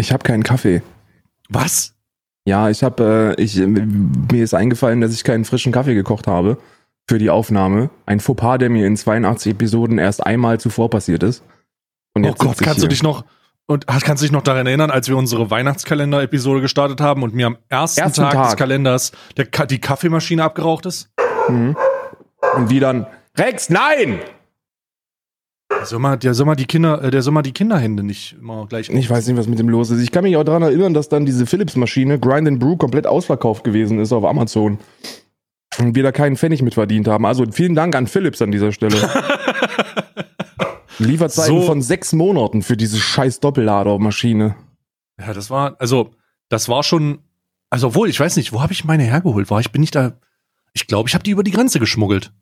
Ich habe keinen Kaffee. Was? Ja, ich habe, äh, ich, äh, mir ist eingefallen, dass ich keinen frischen Kaffee gekocht habe für die Aufnahme. Ein Fauxpas, der mir in 82 Episoden erst einmal zuvor passiert ist. Und oh Gott, kannst du dich noch und kannst du dich noch daran erinnern, als wir unsere Weihnachtskalender-Episode gestartet haben und mir am ersten, ersten Tag, Tag, des Kalenders der, die Kaffeemaschine abgeraucht ist? Mhm. Und die dann Rex, nein! Soll der soll mal die Kinder, äh, der soll mal die Kinderhände nicht immer gleich. Ich weiß nicht, was mit dem los ist. Ich kann mich auch daran erinnern, dass dann diese Philips-Maschine Grind and Brew komplett ausverkauft gewesen ist auf Amazon. Und wir da keinen Pfennig mit verdient haben. Also vielen Dank an Philips an dieser Stelle. Lieferzeiten so. von sechs Monaten für diese scheiß Doppelladermaschine. Ja, das war, also, das war schon, also obwohl, ich weiß nicht, wo habe ich meine hergeholt? War ich, bin ich da, ich glaube, ich habe die über die Grenze geschmuggelt.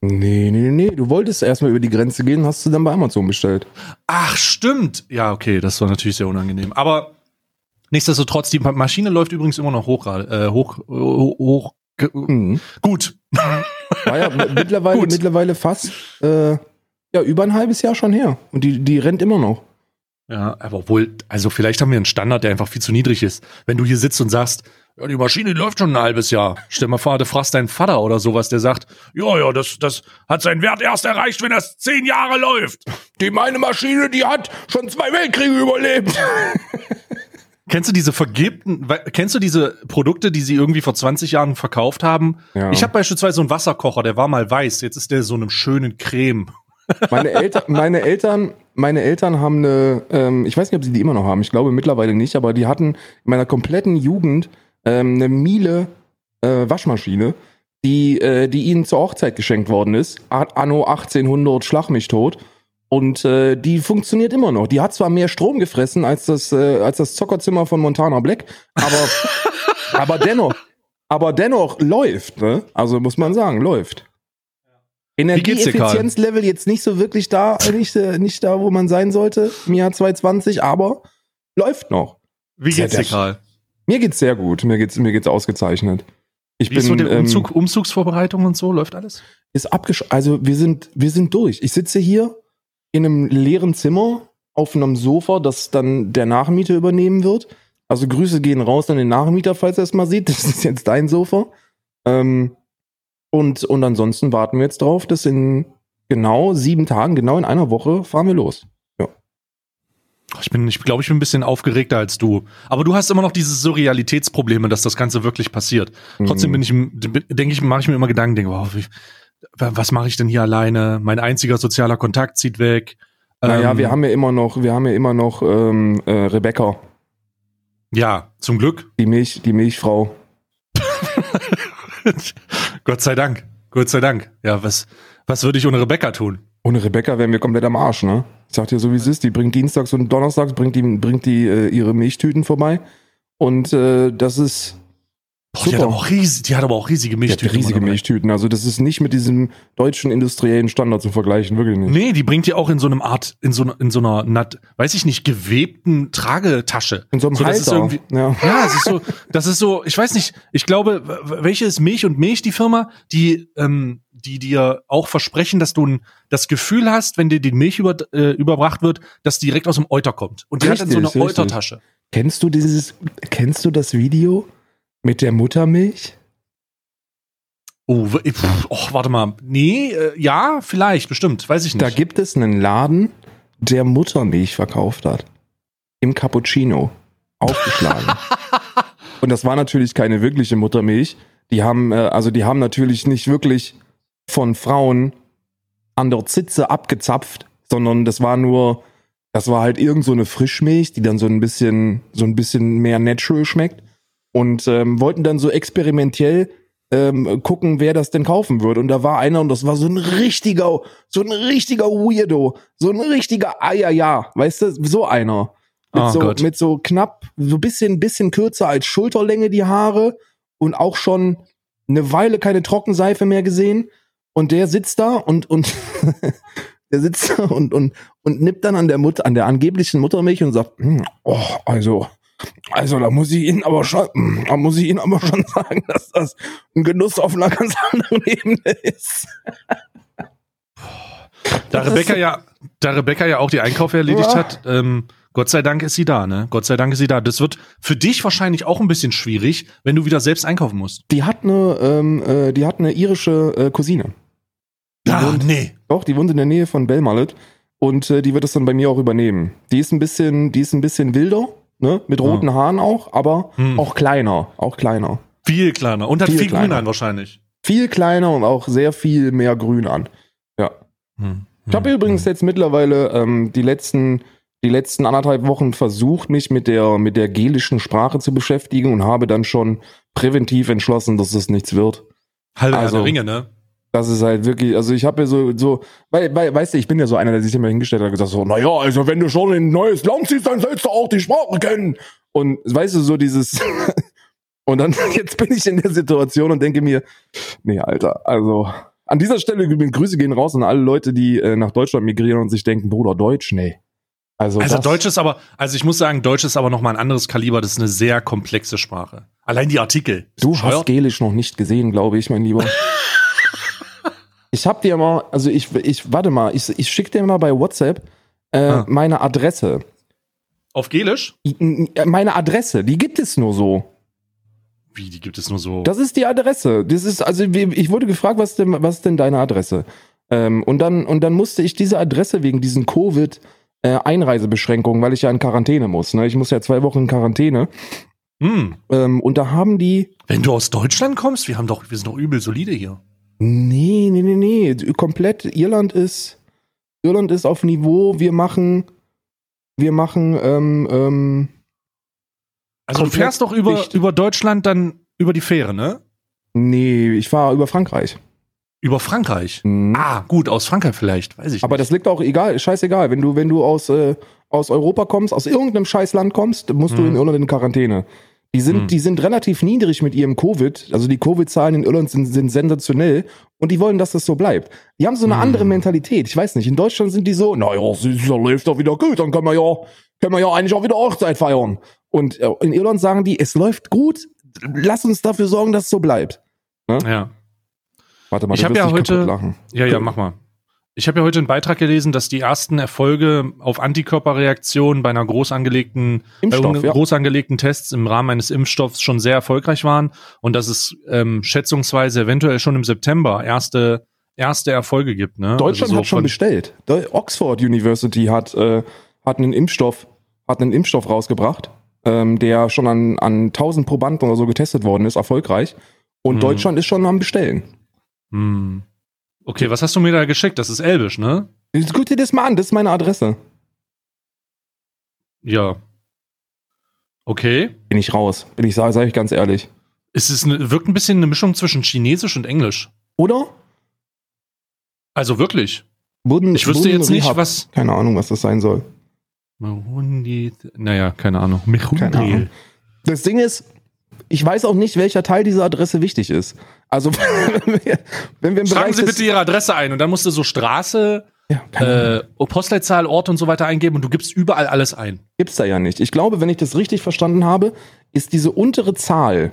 Nee, nee, nee. Du wolltest erstmal über die Grenze gehen, hast du dann bei Amazon bestellt. Ach, stimmt. Ja, okay, das war natürlich sehr unangenehm. Aber nichtsdestotrotz, die Maschine läuft übrigens immer noch hoch, äh, hoch, hoch, hoch mhm. gut. War ja mittlerweile, gut. mittlerweile fast äh, ja, über ein halbes Jahr schon her. Und die, die rennt immer noch. Ja, aber obwohl, also vielleicht haben wir einen Standard, der einfach viel zu niedrig ist. Wenn du hier sitzt und sagst, ja, die Maschine die läuft schon ein halbes Jahr. Stell mal vor, du fragst deinen Vater oder sowas, der sagt, ja, ja, das, das hat seinen Wert erst erreicht, wenn das zehn Jahre läuft. Die meine Maschine, die hat schon zwei Weltkriege überlebt. Kennst du diese vergebten, kennst du diese Produkte, die sie irgendwie vor 20 Jahren verkauft haben? Ja. Ich habe beispielsweise so einen Wasserkocher, der war mal weiß, jetzt ist der so einem schönen Creme. Meine Eltern, meine Eltern, meine Eltern haben eine, ähm, ich weiß nicht, ob sie die immer noch haben, ich glaube mittlerweile nicht, aber die hatten in meiner kompletten Jugend ähm, eine Miele äh, Waschmaschine, die, äh, die ihnen zur Hochzeit geschenkt worden ist. Anno 1800 Schlag mich tot. Und äh, die funktioniert immer noch. Die hat zwar mehr Strom gefressen als das, äh, als das Zockerzimmer von Montana Black, aber, aber dennoch, aber dennoch läuft, ne? Also muss man sagen, läuft. Energieeffizienzlevel jetzt nicht so wirklich da, nicht, äh, nicht da, wo man sein sollte im Jahr 2020, aber läuft noch. Wie geht's dir, Karl? Mir geht's sehr gut. Mir geht's, mir geht's ausgezeichnet. Ich Wie bin, ist so der ähm, Umzug, ähm, Umzugsvorbereitung und so? Läuft alles? Ist abgesch also wir sind, wir sind durch. Ich sitze hier in einem leeren Zimmer auf einem Sofa, das dann der Nachmieter übernehmen wird. Also Grüße gehen raus an den Nachmieter, falls er es mal sieht. Das ist jetzt dein Sofa. Ähm, und, und ansonsten warten wir jetzt drauf, dass in genau sieben Tagen, genau in einer Woche, fahren wir los. Ich bin, ich glaube, ich bin ein bisschen aufgeregter als du. Aber du hast immer noch diese Surrealitätsprobleme, dass das Ganze wirklich passiert. Trotzdem bin ich, denke ich, mache ich mir immer Gedanken, denke, wow, wie, was mache ich denn hier alleine? Mein einziger sozialer Kontakt zieht weg. Naja, ähm, wir haben ja immer noch, wir haben ja immer noch ähm, äh, Rebecca. Ja, zum Glück. Die Milch, die Milchfrau. Gott sei Dank. Gott sei Dank. Ja, was, was würde ich ohne Rebecca tun? Ohne Rebecca wären wir komplett am Arsch, ne? Ich sag dir so, wie es ist. Die bringt dienstags und donnerstags bringt die, bringt die äh, ihre Milchtüten vorbei. Und äh, das ist. Boah, die, hat aber auch riesig, die hat aber auch riesige Milchtüten. Die riesige Milchtüten. Also, das ist nicht mit diesem deutschen industriellen Standard zu vergleichen, wirklich nicht. Nee, die bringt die auch in so einem Art, in so, in so einer, nat, weiß ich nicht, gewebten Tragetasche. In so einem so, Halter. Ist ja. ja, es ist so, das ist so, ich weiß nicht, ich glaube, welche ist Milch und Milch, die Firma, die, ähm, die dir auch versprechen, dass du das Gefühl hast, wenn dir die Milch über, äh, überbracht wird, dass die direkt aus dem Euter kommt. Und die richtig, hat dann so eine Eutertasche. Kennst du dieses, kennst du das Video mit der Muttermilch? Oh, pff, oh warte mal. Nee, äh, ja, vielleicht, bestimmt, weiß ich nicht. Da gibt es einen Laden, der Muttermilch verkauft hat. Im Cappuccino. Aufgeschlagen. Und das war natürlich keine wirkliche Muttermilch. Die haben, äh, also die haben natürlich nicht wirklich von Frauen an der Zitze abgezapft, sondern das war nur, das war halt irgend so eine Frischmilch, die dann so ein bisschen, so ein bisschen mehr natural schmeckt und ähm, wollten dann so experimentell ähm, gucken, wer das denn kaufen würde. Und da war einer und das war so ein richtiger, so ein richtiger Weirdo, so ein richtiger Eierja, weißt du, so einer. Mit, oh so, Gott. mit so knapp, so bisschen, bisschen kürzer als Schulterlänge die Haare und auch schon eine Weile keine Trockenseife mehr gesehen. Und der sitzt da und, und der sitzt da und, und, und nippt dann an der Mutter, an der angeblichen Muttermilch und sagt, hm, oh, also, also da muss ich Ihnen aber schon, hm, da muss ich Ihnen aber schon sagen, dass das ein Genuss auf einer ganz anderen Ebene ist. Da Rebecca ja, da Rebecca ja auch die Einkäufe erledigt ja. hat, ähm, Gott sei Dank ist sie da, ne? Gott sei Dank ist sie da. Das wird für dich wahrscheinlich auch ein bisschen schwierig, wenn du wieder selbst einkaufen musst. Die hat eine, ähm, äh, die hat eine irische äh, Cousine. Die Ah, wohnt, nee. Doch, die wohnt in der Nähe von Belmallet und äh, die wird es dann bei mir auch übernehmen. Die ist ein bisschen, die ist ein bisschen wilder, ne? Mit roten Haaren auch, aber Hm. auch kleiner, auch kleiner. Viel kleiner. Und hat Viel viel, Grün an wahrscheinlich. Viel kleiner und auch sehr viel mehr Grün an. Ja. Hm. Ich habe übrigens jetzt mittlerweile ähm, die letzten die letzten anderthalb Wochen versucht, mich mit der mit der gelischen Sprache zu beschäftigen und habe dann schon präventiv entschlossen, dass das nichts wird. Halbe also, Ringe, ne? Das ist halt wirklich, also ich habe ja so, so, weil, weil, weißt du, ich bin ja so einer, der sich immer hingestellt hat und gesagt so, naja, also wenn du schon in ein neues Land ziehst, dann sollst du auch die Sprache kennen. Und weißt du, so dieses, und dann, jetzt bin ich in der Situation und denke mir, nee, Alter, also an dieser Stelle Grüße gehen raus an alle Leute, die äh, nach Deutschland migrieren und sich denken, Bruder, Deutsch, nee. Also, Also Deutsch ist aber, also ich muss sagen, Deutsch ist aber noch mal ein anderes Kaliber. Das ist eine sehr komplexe Sprache. Allein die Artikel. Du hast Gelisch noch nicht gesehen, glaube ich, mein Lieber. ich hab dir mal, also ich, ich, warte mal, ich, ich schick dir mal bei WhatsApp äh, Ah. meine Adresse. Auf Gelisch? N- Meine Adresse, die gibt es nur so. Wie, die gibt es nur so. Das ist die Adresse. Das ist, also ich wurde gefragt, was denn, was ist denn deine Adresse? Ähm, und dann, und dann musste ich diese Adresse wegen diesen Covid äh, Einreisebeschränkungen, weil ich ja in Quarantäne muss. Ne? Ich muss ja zwei Wochen in Quarantäne. hm. Ähm, und da haben die, Wenn du aus Deutschland kommst, wir haben doch, wir sind doch übel solide hier. Nee, nee, nee, nee. Komplett. Irland ist, Irland ist auf Niveau. Wir machen, wir machen, ähm, ähm, Also du fährst doch über, über Deutschland dann über die Fähre, ne? nee, ich fahre über Frankreich. Über Frankreich. Mhm. Ah, gut, aus Frankreich vielleicht, weiß ich Aber nicht. das liegt auch egal, scheißegal. Wenn du, wenn du aus, äh, aus Europa kommst, aus irgendeinem Scheißland kommst, musst du Mhm. in Irland in Quarantäne. Die sind, Mhm. die sind relativ niedrig mit ihrem Covid. Also die Covid-Zahlen in Irland sind, sind sensationell und die wollen, dass das so bleibt. Die haben so eine Mhm. andere Mentalität. Ich weiß nicht. In Deutschland sind die so, naja, es läuft doch wieder gut, dann können wir ja, können wir ja eigentlich auch wieder Hochzeit feiern. Und äh, in Irland sagen die, es läuft gut, lass uns dafür sorgen, dass es so bleibt. ja. Warte mal, Ich du hab wirst ja heute-. Ja, ja, mach mal. Ich habe ja heute einen Beitrag gelesen, dass die ersten Erfolge auf Antikörperreaktionen bei einer groß angelegten, Impfstoff, ja. groß angelegten Tests im Rahmen eines Impfstoffs schon sehr erfolgreich waren und dass es ähm, schätzungsweise eventuell schon im September erste erste Erfolge gibt. Ne? Deutschland Also so hat schon bestellt. Oxford University hat, äh, hat einen Impfstoff, hat einen Impfstoff rausgebracht, ähm, der schon an, an 1000 Probanden oder so getestet worden ist, erfolgreich. Und Mhm. Deutschland ist schon am Bestellen. Hm. Okay, was hast du mir da geschickt? Das ist Elbisch, ne? Guck dir das mal an, das ist meine Adresse. Ja. Okay. Bin ich raus. Bin ich, sage sag ich ganz ehrlich. Es ist eine, wirkt ein bisschen eine Mischung zwischen Chinesisch und Englisch. Oder? Also wirklich. Wurden, Ich wüsste wurden jetzt nicht, Rehab- was. Keine Ahnung, was das sein soll. Mehundi- Naja, keine Ahnung. Keine. Ahnung. Das Ding ist, ich weiß auch nicht, welcher Teil dieser Adresse wichtig ist. Also, wenn wir, wenn wir im Schreiben Bereich Sie bitte Ihre Adresse ein und dann musst du so Straße, Ja, äh, Postleitzahl, Ort und so weiter eingeben und du gibst überall alles ein. Gibt's da ja nicht. Ich glaube, wenn ich das richtig verstanden habe, ist diese untere Zahl,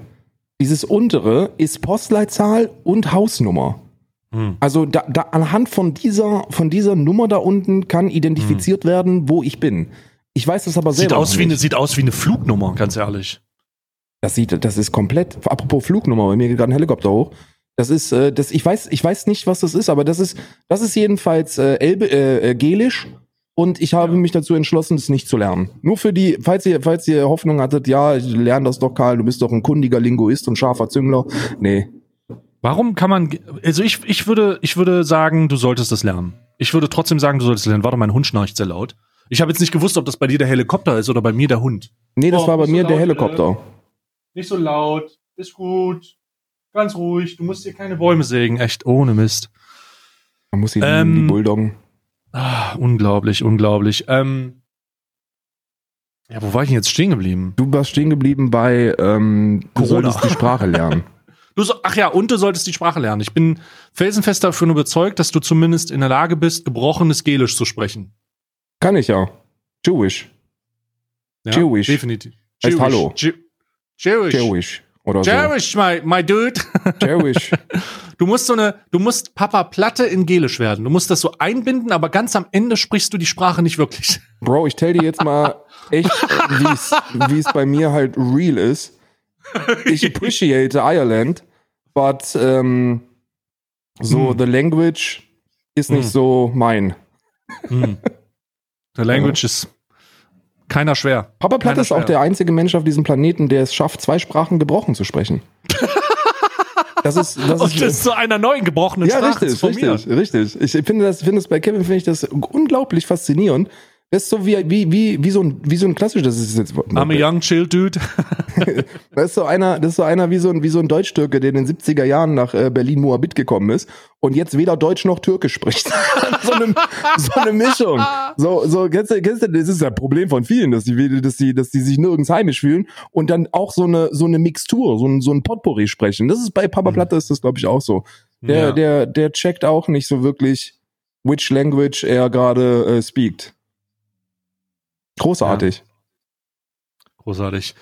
dieses untere ist Postleitzahl und Hausnummer. Hm. Also da, da anhand von dieser, von dieser Nummer da unten kann identifiziert werden, wo ich bin. Ich weiß das aber Sieht selber aus, noch wie eine, nicht. sieht aus wie eine Flugnummer, ganz ehrlich. Das sieht, das ist komplett. Apropos Flugnummer, bei mir geht gerade ein Helikopter hoch. Das ist, äh, das, ich weiß, ich weiß nicht, was das ist, aber das ist, das ist jedenfalls äh, Elbe, äh, äh, Gelisch. Und ich habe mich dazu entschlossen, das nicht zu lernen. Nur für die, falls ihr, falls ihr Hoffnung hattet, ja, ich lerne das doch, Karl, du bist doch ein kundiger Linguist und scharfer Züngler. Nee. Warum kann man, also ich, ich würde, ich würde sagen, du solltest das lernen. Ich würde trotzdem sagen, du solltest lernen. Warte, mein Hund schnarcht sehr laut. Ich habe jetzt nicht gewusst, ob das bei dir der Helikopter ist oder bei mir der Hund. Nee, das Oh, war bei nicht so mir der laut, Helikopter. Nicht so laut, ist gut, ganz ruhig, du musst dir keine Bäume sägen, echt ohne Mist. Man muss die, Ähm, die Bulldoggen. Ah, unglaublich, unglaublich. Ähm, ja, wo war ich denn jetzt stehen geblieben? Du warst stehen geblieben bei, ähm, du Corona. solltest die Sprache lernen. Du so, ach ja, und du solltest die Sprache lernen. Ich bin felsenfest davon überzeugt, dass du zumindest in der Lage bist, gebrochenes Gelisch zu sprechen. Kann ich ja. Jewish. Ja, Jewish. Definitiv. Heißt Hallo. Je Jewish. Jewish. Oder so. Jewish, my, my dude. Jewish. Du musst so eine, du musst Papa Platte in Gelisch werden. Du musst das so einbinden, aber ganz am Ende sprichst du die Sprache nicht wirklich. Bro, ich tell dir jetzt mal, echt, wie es bei mir halt real ist. Ich appreciate Ireland, but ähm, so Hm. the language ist nicht Hm. so mein. Hm. The language ist keiner schwer. Papa Platt Keiner ist auch schwer. der einzige Mensch auf diesem Planeten, der es schafft, zwei Sprachen gebrochen zu sprechen. Das ist, das Und ist, das zu einer neuen gebrochenen ja, Sprache richtig, von mir. richtig, richtig. Ich finde das, finde es bei Kevin finde ich das unglaublich faszinierend. Das ist so wie, wie, wie, wie so ein, wie so ein klassisches, das ist jetzt, I'm a young chill dude. das ist so einer, das ist so einer wie so ein, wie so ein Deutsch-Türke, der in den 70er Jahren nach äh, Berlin-Moabit gekommen ist und jetzt weder Deutsch noch Türkisch spricht. so, eine, so eine Mischung. So, so, kennst du, kennst du, das ist ja ein Problem von vielen, dass die, dass die, dass die sich nirgends heimisch fühlen und dann auch so eine, so eine Mixtur, so ein, so ein Potpourri sprechen. Das ist bei Papa Mhm. Platte ist das, glaube ich, auch so. Der, Ja. der, der checkt auch nicht so wirklich, which language er gerade äh, speakt. Großartig. Großartig.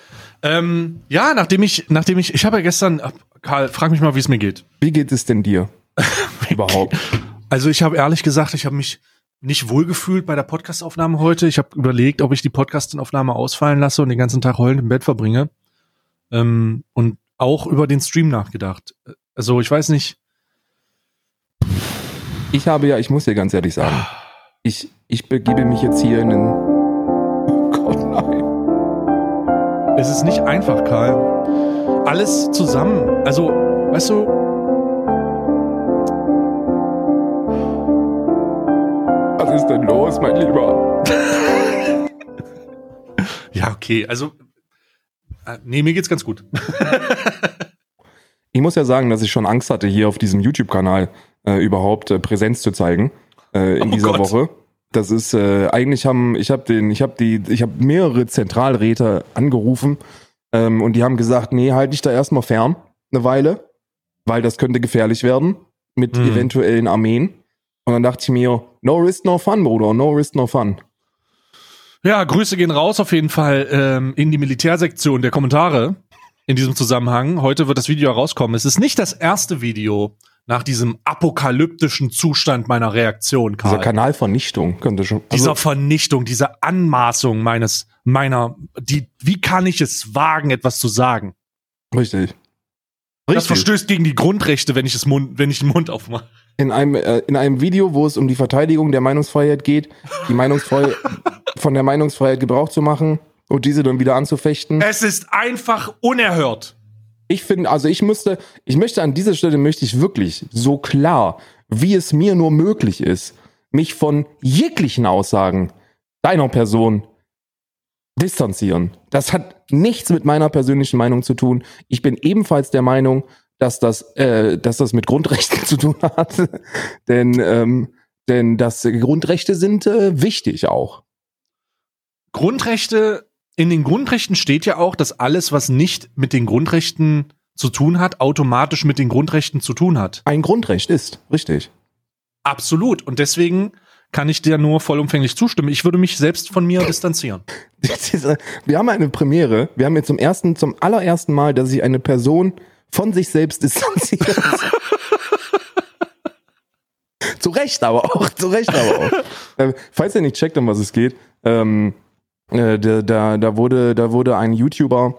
Ähm, ja, nachdem ich, nachdem ich, ich habe ja gestern, Karl, frag mich mal, wie es mir geht. Wie geht es denn dir? Überhaupt. Also ich habe ehrlich gesagt, ich habe mich nicht wohlgefühlt bei der Podcastaufnahme heute. Ich habe überlegt, ob ich die Podcastaufnahme ausfallen lasse und den ganzen Tag heulend im Bett verbringe. Ähm, und auch über den Stream nachgedacht. Also ich weiß nicht. Ich habe ja, ich muss dir ganz ehrlich sagen, ich, ich begebe mich jetzt hier in den. Es ist nicht einfach, Karl. Alles zusammen. Also, weißt du, Was ist denn los, mein Lieber? ja, okay, also, äh, nee, mir geht's ganz gut. Ich muss ja sagen, dass ich schon Angst hatte, hier auf diesem YouTube-Kanal äh, überhaupt äh, Präsenz zu zeigen äh, in Oh dieser Gott. Woche. Das ist äh, eigentlich haben ich habe den ich habe die ich habe mehrere Zentralräte angerufen ähm, und die haben gesagt, nee, halt dich da erstmal fern eine Weile, weil das könnte gefährlich werden mit Hm. eventuellen Armeen. Und dann dachte ich mir, no risk no fun, Bruder, no risk no fun. Ja, Grüße gehen raus auf jeden Fall ähm, in die Militärsektion der Kommentare in diesem Zusammenhang. Heute wird das Video herauskommen. Es ist nicht das erste Video nach diesem apokalyptischen Zustand meiner Reaktion, Dieser Karl. Kanalvernichtung könnte schon. dieser Also, Vernichtung, dieser Anmaßung meines, meiner, die, wie kann ich es wagen, etwas zu sagen? richtig. Das Richtig. verstößt gegen die Grundrechte, wenn ich es Mund, wenn ich den Mund aufmache. In einem, äh, in einem Video, wo es um die Verteidigung der Meinungsfreiheit geht, die Meinungsfreiheit von der Meinungsfreiheit Gebrauch zu machen und diese dann wieder anzufechten. Es ist einfach unerhört. Ich finde, also ich müsste, ich möchte an dieser Stelle möchte ich wirklich so klar, wie es mir nur möglich ist, mich von jeglichen Aussagen deiner Person distanzieren. Das hat nichts mit meiner persönlichen Meinung zu tun. Ich bin ebenfalls der Meinung, dass das, äh, dass das mit Grundrechten zu tun hat, denn ähm, denn das Grundrechte sind äh, wichtig auch. Grundrechte, in den Grundrechten steht ja auch, dass alles, was nicht mit den Grundrechten zu tun hat, automatisch mit den Grundrechten zu tun hat. Ein Grundrecht ist richtig. Absolut. Und deswegen kann ich dir nur vollumfänglich zustimmen. Ich würde mich selbst von mir distanzieren. Diese- Wir haben eine Premiere. Wir haben jetzt zum ersten, zum allerersten Mal, dass sich eine Person von sich selbst distanziert. zu Recht aber auch, zu Recht aber auch. Ähm, falls ihr nicht checkt, um was es geht, ähm, äh, da, da, da wurde, da wurde ein YouTuber,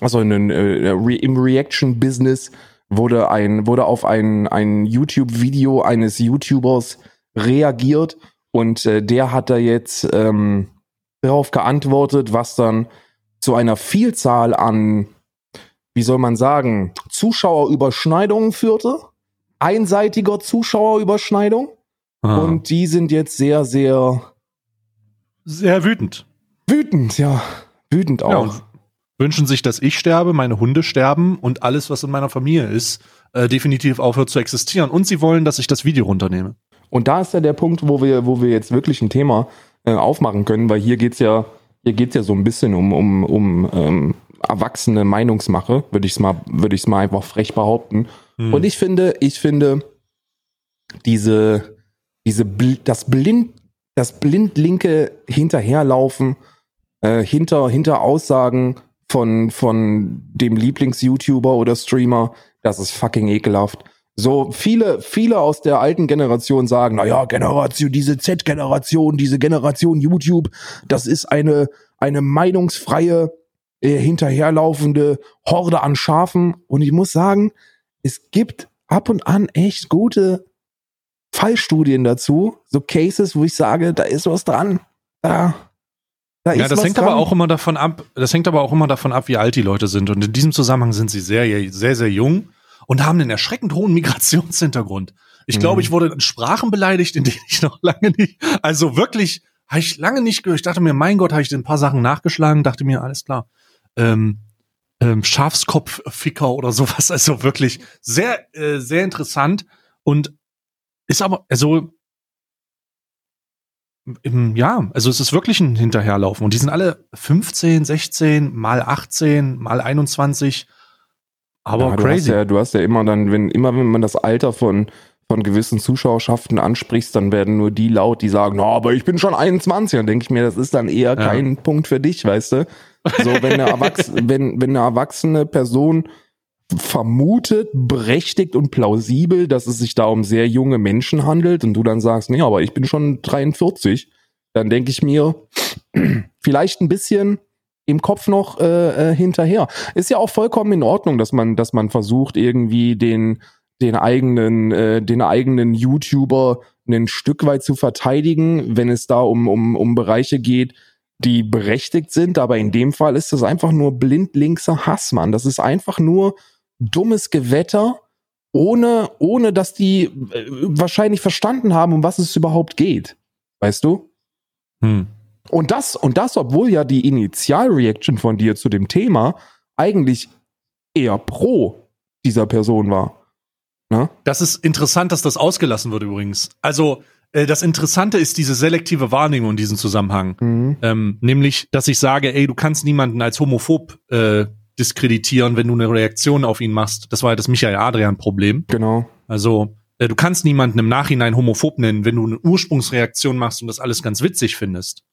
also in, den, äh, Re im Reaction-Business wurde ein, wurde auf ein, ein YouTube-Video eines YouTubers reagiert und äh, der hat da jetzt ähm, darauf geantwortet, was dann zu einer Vielzahl an, wie soll man sagen, Zuschauerüberschneidungen führte. Einseitiger Zuschauerüberschneidung. Ah. Und die sind jetzt sehr, sehr sehr wütend. Wütend, ja. Wütend Ja, auch. und wünschen sich, dass ich sterbe, meine Hunde sterben und alles, was in meiner Familie ist, äh, definitiv aufhört zu existieren. Und sie wollen, dass ich das Video runternehme. Und da ist ja der Punkt, wo wir, wo wir jetzt wirklich ein Thema äh, aufmachen können, weil hier geht's ja, hier geht's ja so ein bisschen um, um, um ähm, erwachsene Meinungsmache, würde ich es mal, würde ich es mal einfach frech behaupten. Hm. Und ich finde, ich finde, diese, diese, das blind, das blindlinke Hinterherlaufen, äh, hinter, hinter Aussagen von, von dem Lieblings-YouTuber oder Streamer, das ist fucking ekelhaft. So viele, viele aus der alten Generation sagen, na ja, Generation, diese Z-Generation, diese Generation YouTube, das ist eine, eine meinungsfreie, äh, hinterherlaufende Horde an Schafen. Und ich muss sagen, es gibt ab und an echt gute Fallstudien dazu, so Cases, wo ich sage, da ist was dran. Da, da ja, das hängt dran. aber auch immer davon ab, das hängt aber auch immer davon ab, wie alt die Leute sind. Und in diesem Zusammenhang sind sie sehr, sehr, sehr jung und haben einen erschreckend hohen Migrationshintergrund. Ich glaube, mhm. ich wurde in Sprachen beleidigt, in denen ich noch lange nicht, also wirklich, habe ich lange nicht gehört. Ich dachte mir, mein Gott, habe ich ein paar Sachen nachgeschlagen, dachte mir, alles klar. Ähm, ähm, Schafskopfficker oder sowas. Also wirklich sehr, äh, sehr interessant und ist aber, also ja, also es ist wirklich ein Hinterherlaufen und die sind alle 15, 16, mal 18, mal 21 aber ja, crazy. Du hast, ja, du hast ja immer dann, wenn, immer wenn man das Alter von, von gewissen Zuschauerschaften ansprichst, dann werden nur die laut, die sagen, no, aber ich bin schon 21. Dann denke ich mir, das ist dann eher ja. kein Punkt für dich, weißt du? So, wenn eine, Erwachs wenn, wenn eine erwachsene Person vermutet, berechtigt und plausibel, dass es sich da um sehr junge Menschen handelt und du dann sagst, nee, aber ich bin schon 43, dann denke ich mir, vielleicht ein bisschen im Kopf noch äh, äh, hinterher. Ist ja auch vollkommen in Ordnung, dass man, dass man versucht, irgendwie den, den eigenen, äh, den eigenen YouTuber ein Stück weit zu verteidigen, wenn es da um, um, um Bereiche geht, die berechtigt sind. Aber in dem Fall ist das einfach nur blindlinkser Hass, Mann. Das ist einfach nur dummes Gewetter, ohne, ohne dass die äh, wahrscheinlich verstanden haben, um was es überhaupt geht. Weißt du? Hm. Und das, und das, obwohl ja die Initialreaction von dir zu dem Thema eigentlich eher pro dieser Person war. Ne? Das ist interessant, dass das ausgelassen wird übrigens. Also, äh, das Interessante ist diese selektive Wahrnehmung in diesem Zusammenhang. Mhm. Ähm, nämlich, dass ich sage, ey, du kannst niemanden als homophob äh, diskreditieren, wenn du eine Reaktion auf ihn machst. Das war ja das Michael Adrian-Problem. Genau. Also, äh, du kannst niemanden im Nachhinein homophob nennen, wenn du eine Ursprungsreaktion machst und das alles ganz witzig findest.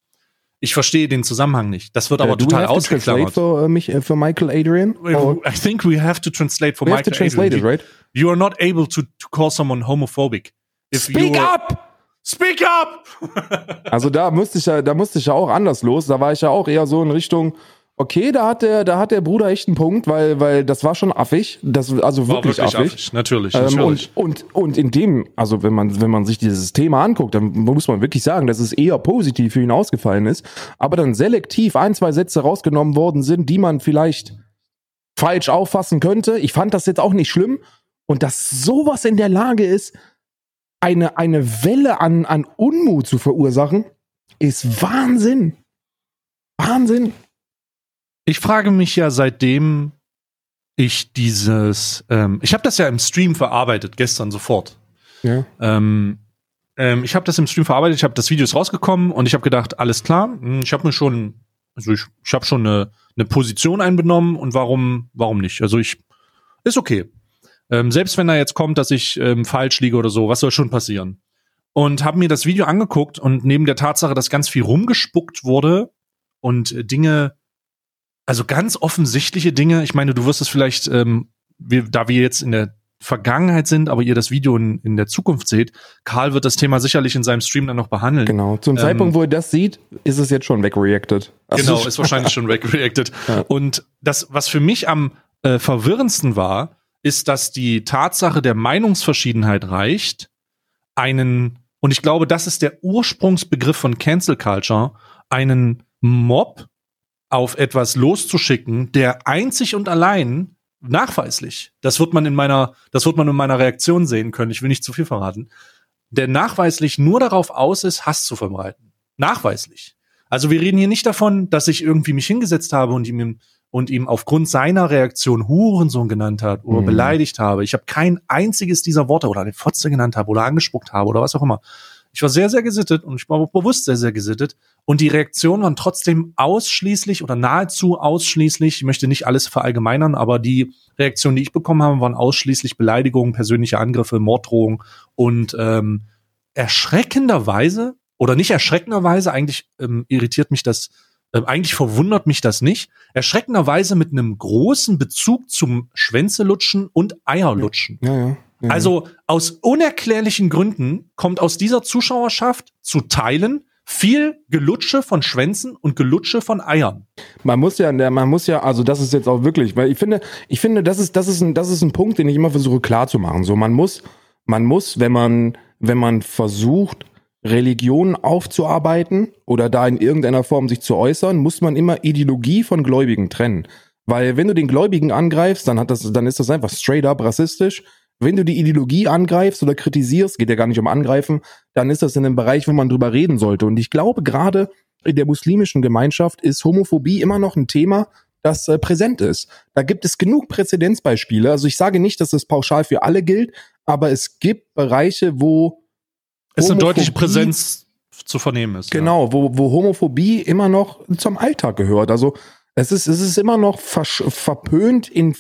Ich verstehe den Zusammenhang nicht. Das wird aber total ausgeklammert. For, uh, mich, uh, for Michael Adrian? Or? I think we have to translate for we Michael have to translate Adrian. It, right? You are not able to, to call someone homophobic. If Speak up! Speak up! also da musste ich ja, da musste ich ja auch anders los. Da war ich ja auch eher so in Richtung, okay, da hat der, da hat der Bruder echt einen Punkt, weil, weil das war schon affig. Das, also wirklich, wirklich affig. affig. Natürlich, ähm, natürlich. Und, und, und in dem, also wenn man, wenn man sich dieses Thema anguckt, dann muss man wirklich sagen, dass es eher positiv für ihn ausgefallen ist. Aber dann selektiv ein, zwei Sätze rausgenommen worden sind, die man vielleicht falsch auffassen könnte. Ich fand das jetzt auch nicht schlimm. Und dass sowas in der Lage ist, eine, eine Welle an, an Unmut zu verursachen, ist Wahnsinn. Wahnsinn. Ich frage mich ja seitdem ich dieses, ähm, ich habe das ja im Stream verarbeitet, gestern sofort. Ja. Ähm, ähm, ich habe das im Stream verarbeitet, ich habe das Video ist rausgekommen und ich habe gedacht, alles klar, hm, ich habe mir schon, also ich, ich habe schon eine, eine Position einbenommen und warum, warum nicht? Also ich, ist okay. Ähm, selbst wenn da jetzt kommt, dass ich ähm, falsch liege oder so, was soll schon passieren? Und habe mir das Video angeguckt und neben der Tatsache, dass ganz viel rumgespuckt wurde und äh, Dinge also ganz offensichtliche Dinge. Ich meine, du wirst es vielleicht, ähm, wir, da wir jetzt in der Vergangenheit sind, aber ihr das Video in, in der Zukunft seht, Karl wird das Thema sicherlich in seinem Stream dann noch behandeln. Genau. Zum ähm, Zeitpunkt, wo er das sieht, ist es jetzt schon wegreacted. Genau, ist wahrscheinlich schon wegreacted. Ja. Und das, was für mich am äh, verwirrendsten war, ist, dass die Tatsache der Meinungsverschiedenheit reicht, einen, und ich glaube, das ist der Ursprungsbegriff von Cancel Culture, einen Mob auf etwas loszuschicken, der einzig und allein nachweislich, das wird man in meiner, das wird man in meiner Reaktion sehen können, ich will nicht zu viel verraten, der nachweislich nur darauf aus ist, Hass zu verbreiten. Nachweislich. Also wir reden hier nicht davon, dass ich irgendwie mich hingesetzt habe und ihm und ihm aufgrund seiner Reaktion Hurensohn genannt hat oder mhm. beleidigt habe. Ich habe kein einziges dieser Worte oder den Fotze genannt habe oder angespuckt habe oder was auch immer. Ich war sehr, sehr gesittet und ich war bewusst sehr, sehr gesittet. Und die Reaktionen waren trotzdem ausschließlich oder nahezu ausschließlich, ich möchte nicht alles verallgemeinern, aber die Reaktionen, die ich bekommen habe, waren ausschließlich Beleidigungen, persönliche Angriffe, Morddrohungen und ähm, erschreckenderweise oder nicht erschreckenderweise, eigentlich ähm, irritiert mich das, äh, eigentlich verwundert mich das nicht, erschreckenderweise mit einem großen Bezug zum Schwänzelutschen und Eierlutschen. Ja, ja. Mhm. Also aus unerklärlichen Gründen kommt aus dieser Zuschauerschaft zu Teilen viel Gelutsche von Schwänzen und Gelutsche von Eiern. Man muss ja, man muss ja, also das ist jetzt auch wirklich, weil ich finde, ich finde, das ist, das ist ein, das ist ein Punkt, den ich immer versuche klar zu machen. So, man muss, man muss, wenn man, wenn man versucht, Religion aufzuarbeiten oder da in irgendeiner Form sich zu äußern, muss man immer Ideologie von Gläubigen trennen. Weil wenn du den Gläubigen angreifst, dann hat das, dann ist das einfach straight up rassistisch wenn du die Ideologie angreifst oder kritisierst, geht ja gar nicht um Angreifen, dann ist das in einem Bereich, wo man drüber reden sollte. Und ich glaube, gerade in der muslimischen Gemeinschaft ist Homophobie immer noch ein Thema, das äh, präsent ist. Da gibt es genug Präzedenzbeispiele. Also ich sage nicht, dass das pauschal für alle gilt, aber es gibt Bereiche, wo es eine deutliche Präsenz zu vernehmen ist. Genau, ja. wo, wo Homophobie immer noch zum Alltag gehört. Also es ist, es ist immer noch verpönt in,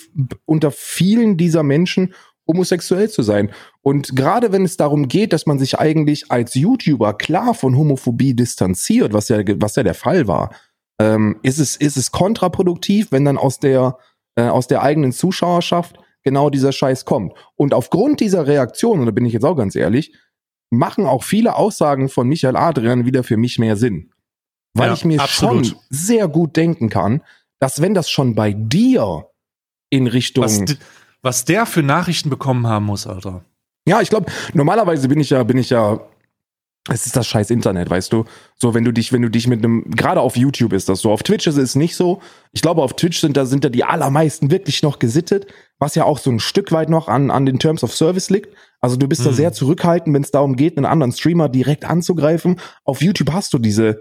unter vielen dieser Menschen homosexuell zu sein. Und gerade wenn es darum geht, dass man sich eigentlich als YouTuber klar von Homophobie distanziert, was ja, was ja der Fall war, ähm, ist es, ist es kontraproduktiv, wenn dann aus der, äh, aus der eigenen Zuschauerschaft genau dieser Scheiß kommt. Und aufgrund dieser Reaktion, und da bin ich jetzt auch ganz ehrlich, machen auch viele Aussagen von Michael Adrian wieder für mich mehr Sinn. Weil ja, ich mir absolut. schon sehr gut denken kann, dass wenn das schon bei dir in Richtung was, was der für Nachrichten bekommen haben muss, Alter. Ja, ich glaube, normalerweise bin ich ja, bin ich ja, es ist das scheiß Internet, weißt du? So, wenn du dich, wenn du dich mit einem, gerade auf YouTube ist das so, auf Twitch ist es nicht so. Ich glaube, auf Twitch sind da, sind da die allermeisten wirklich noch gesittet, was ja auch so ein Stück weit noch an, an den Terms of Service liegt. Also du bist hm. da sehr zurückhaltend, wenn es darum geht, einen anderen Streamer direkt anzugreifen. Auf YouTube hast du diese,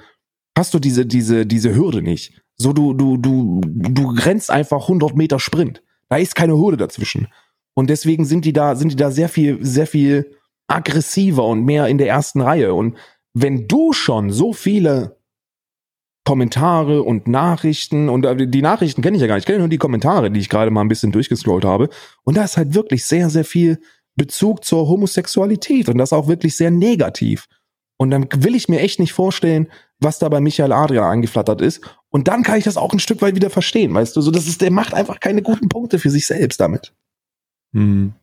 hast du diese, diese, diese Hürde nicht. So, du, du, du, du grenzt einfach 100 Meter Sprint. Da ist keine Hürde dazwischen. Und deswegen sind die da, sind die da sehr viel, sehr viel aggressiver und mehr in der ersten Reihe. Und wenn du schon so viele Kommentare und Nachrichten und äh, die Nachrichten kenne ich ja gar nicht, ich kenne nur die Kommentare, die ich gerade mal ein bisschen durchgescrollt habe. Und da ist halt wirklich sehr, sehr viel Bezug zur Homosexualität und das auch wirklich sehr negativ. Und dann will ich mir echt nicht vorstellen, was da bei Michael Adrian angeflattert ist. Und dann kann ich das auch ein Stück weit wieder verstehen, weißt du? So, das ist, der macht einfach keine guten Punkte für sich selbst damit. Hm.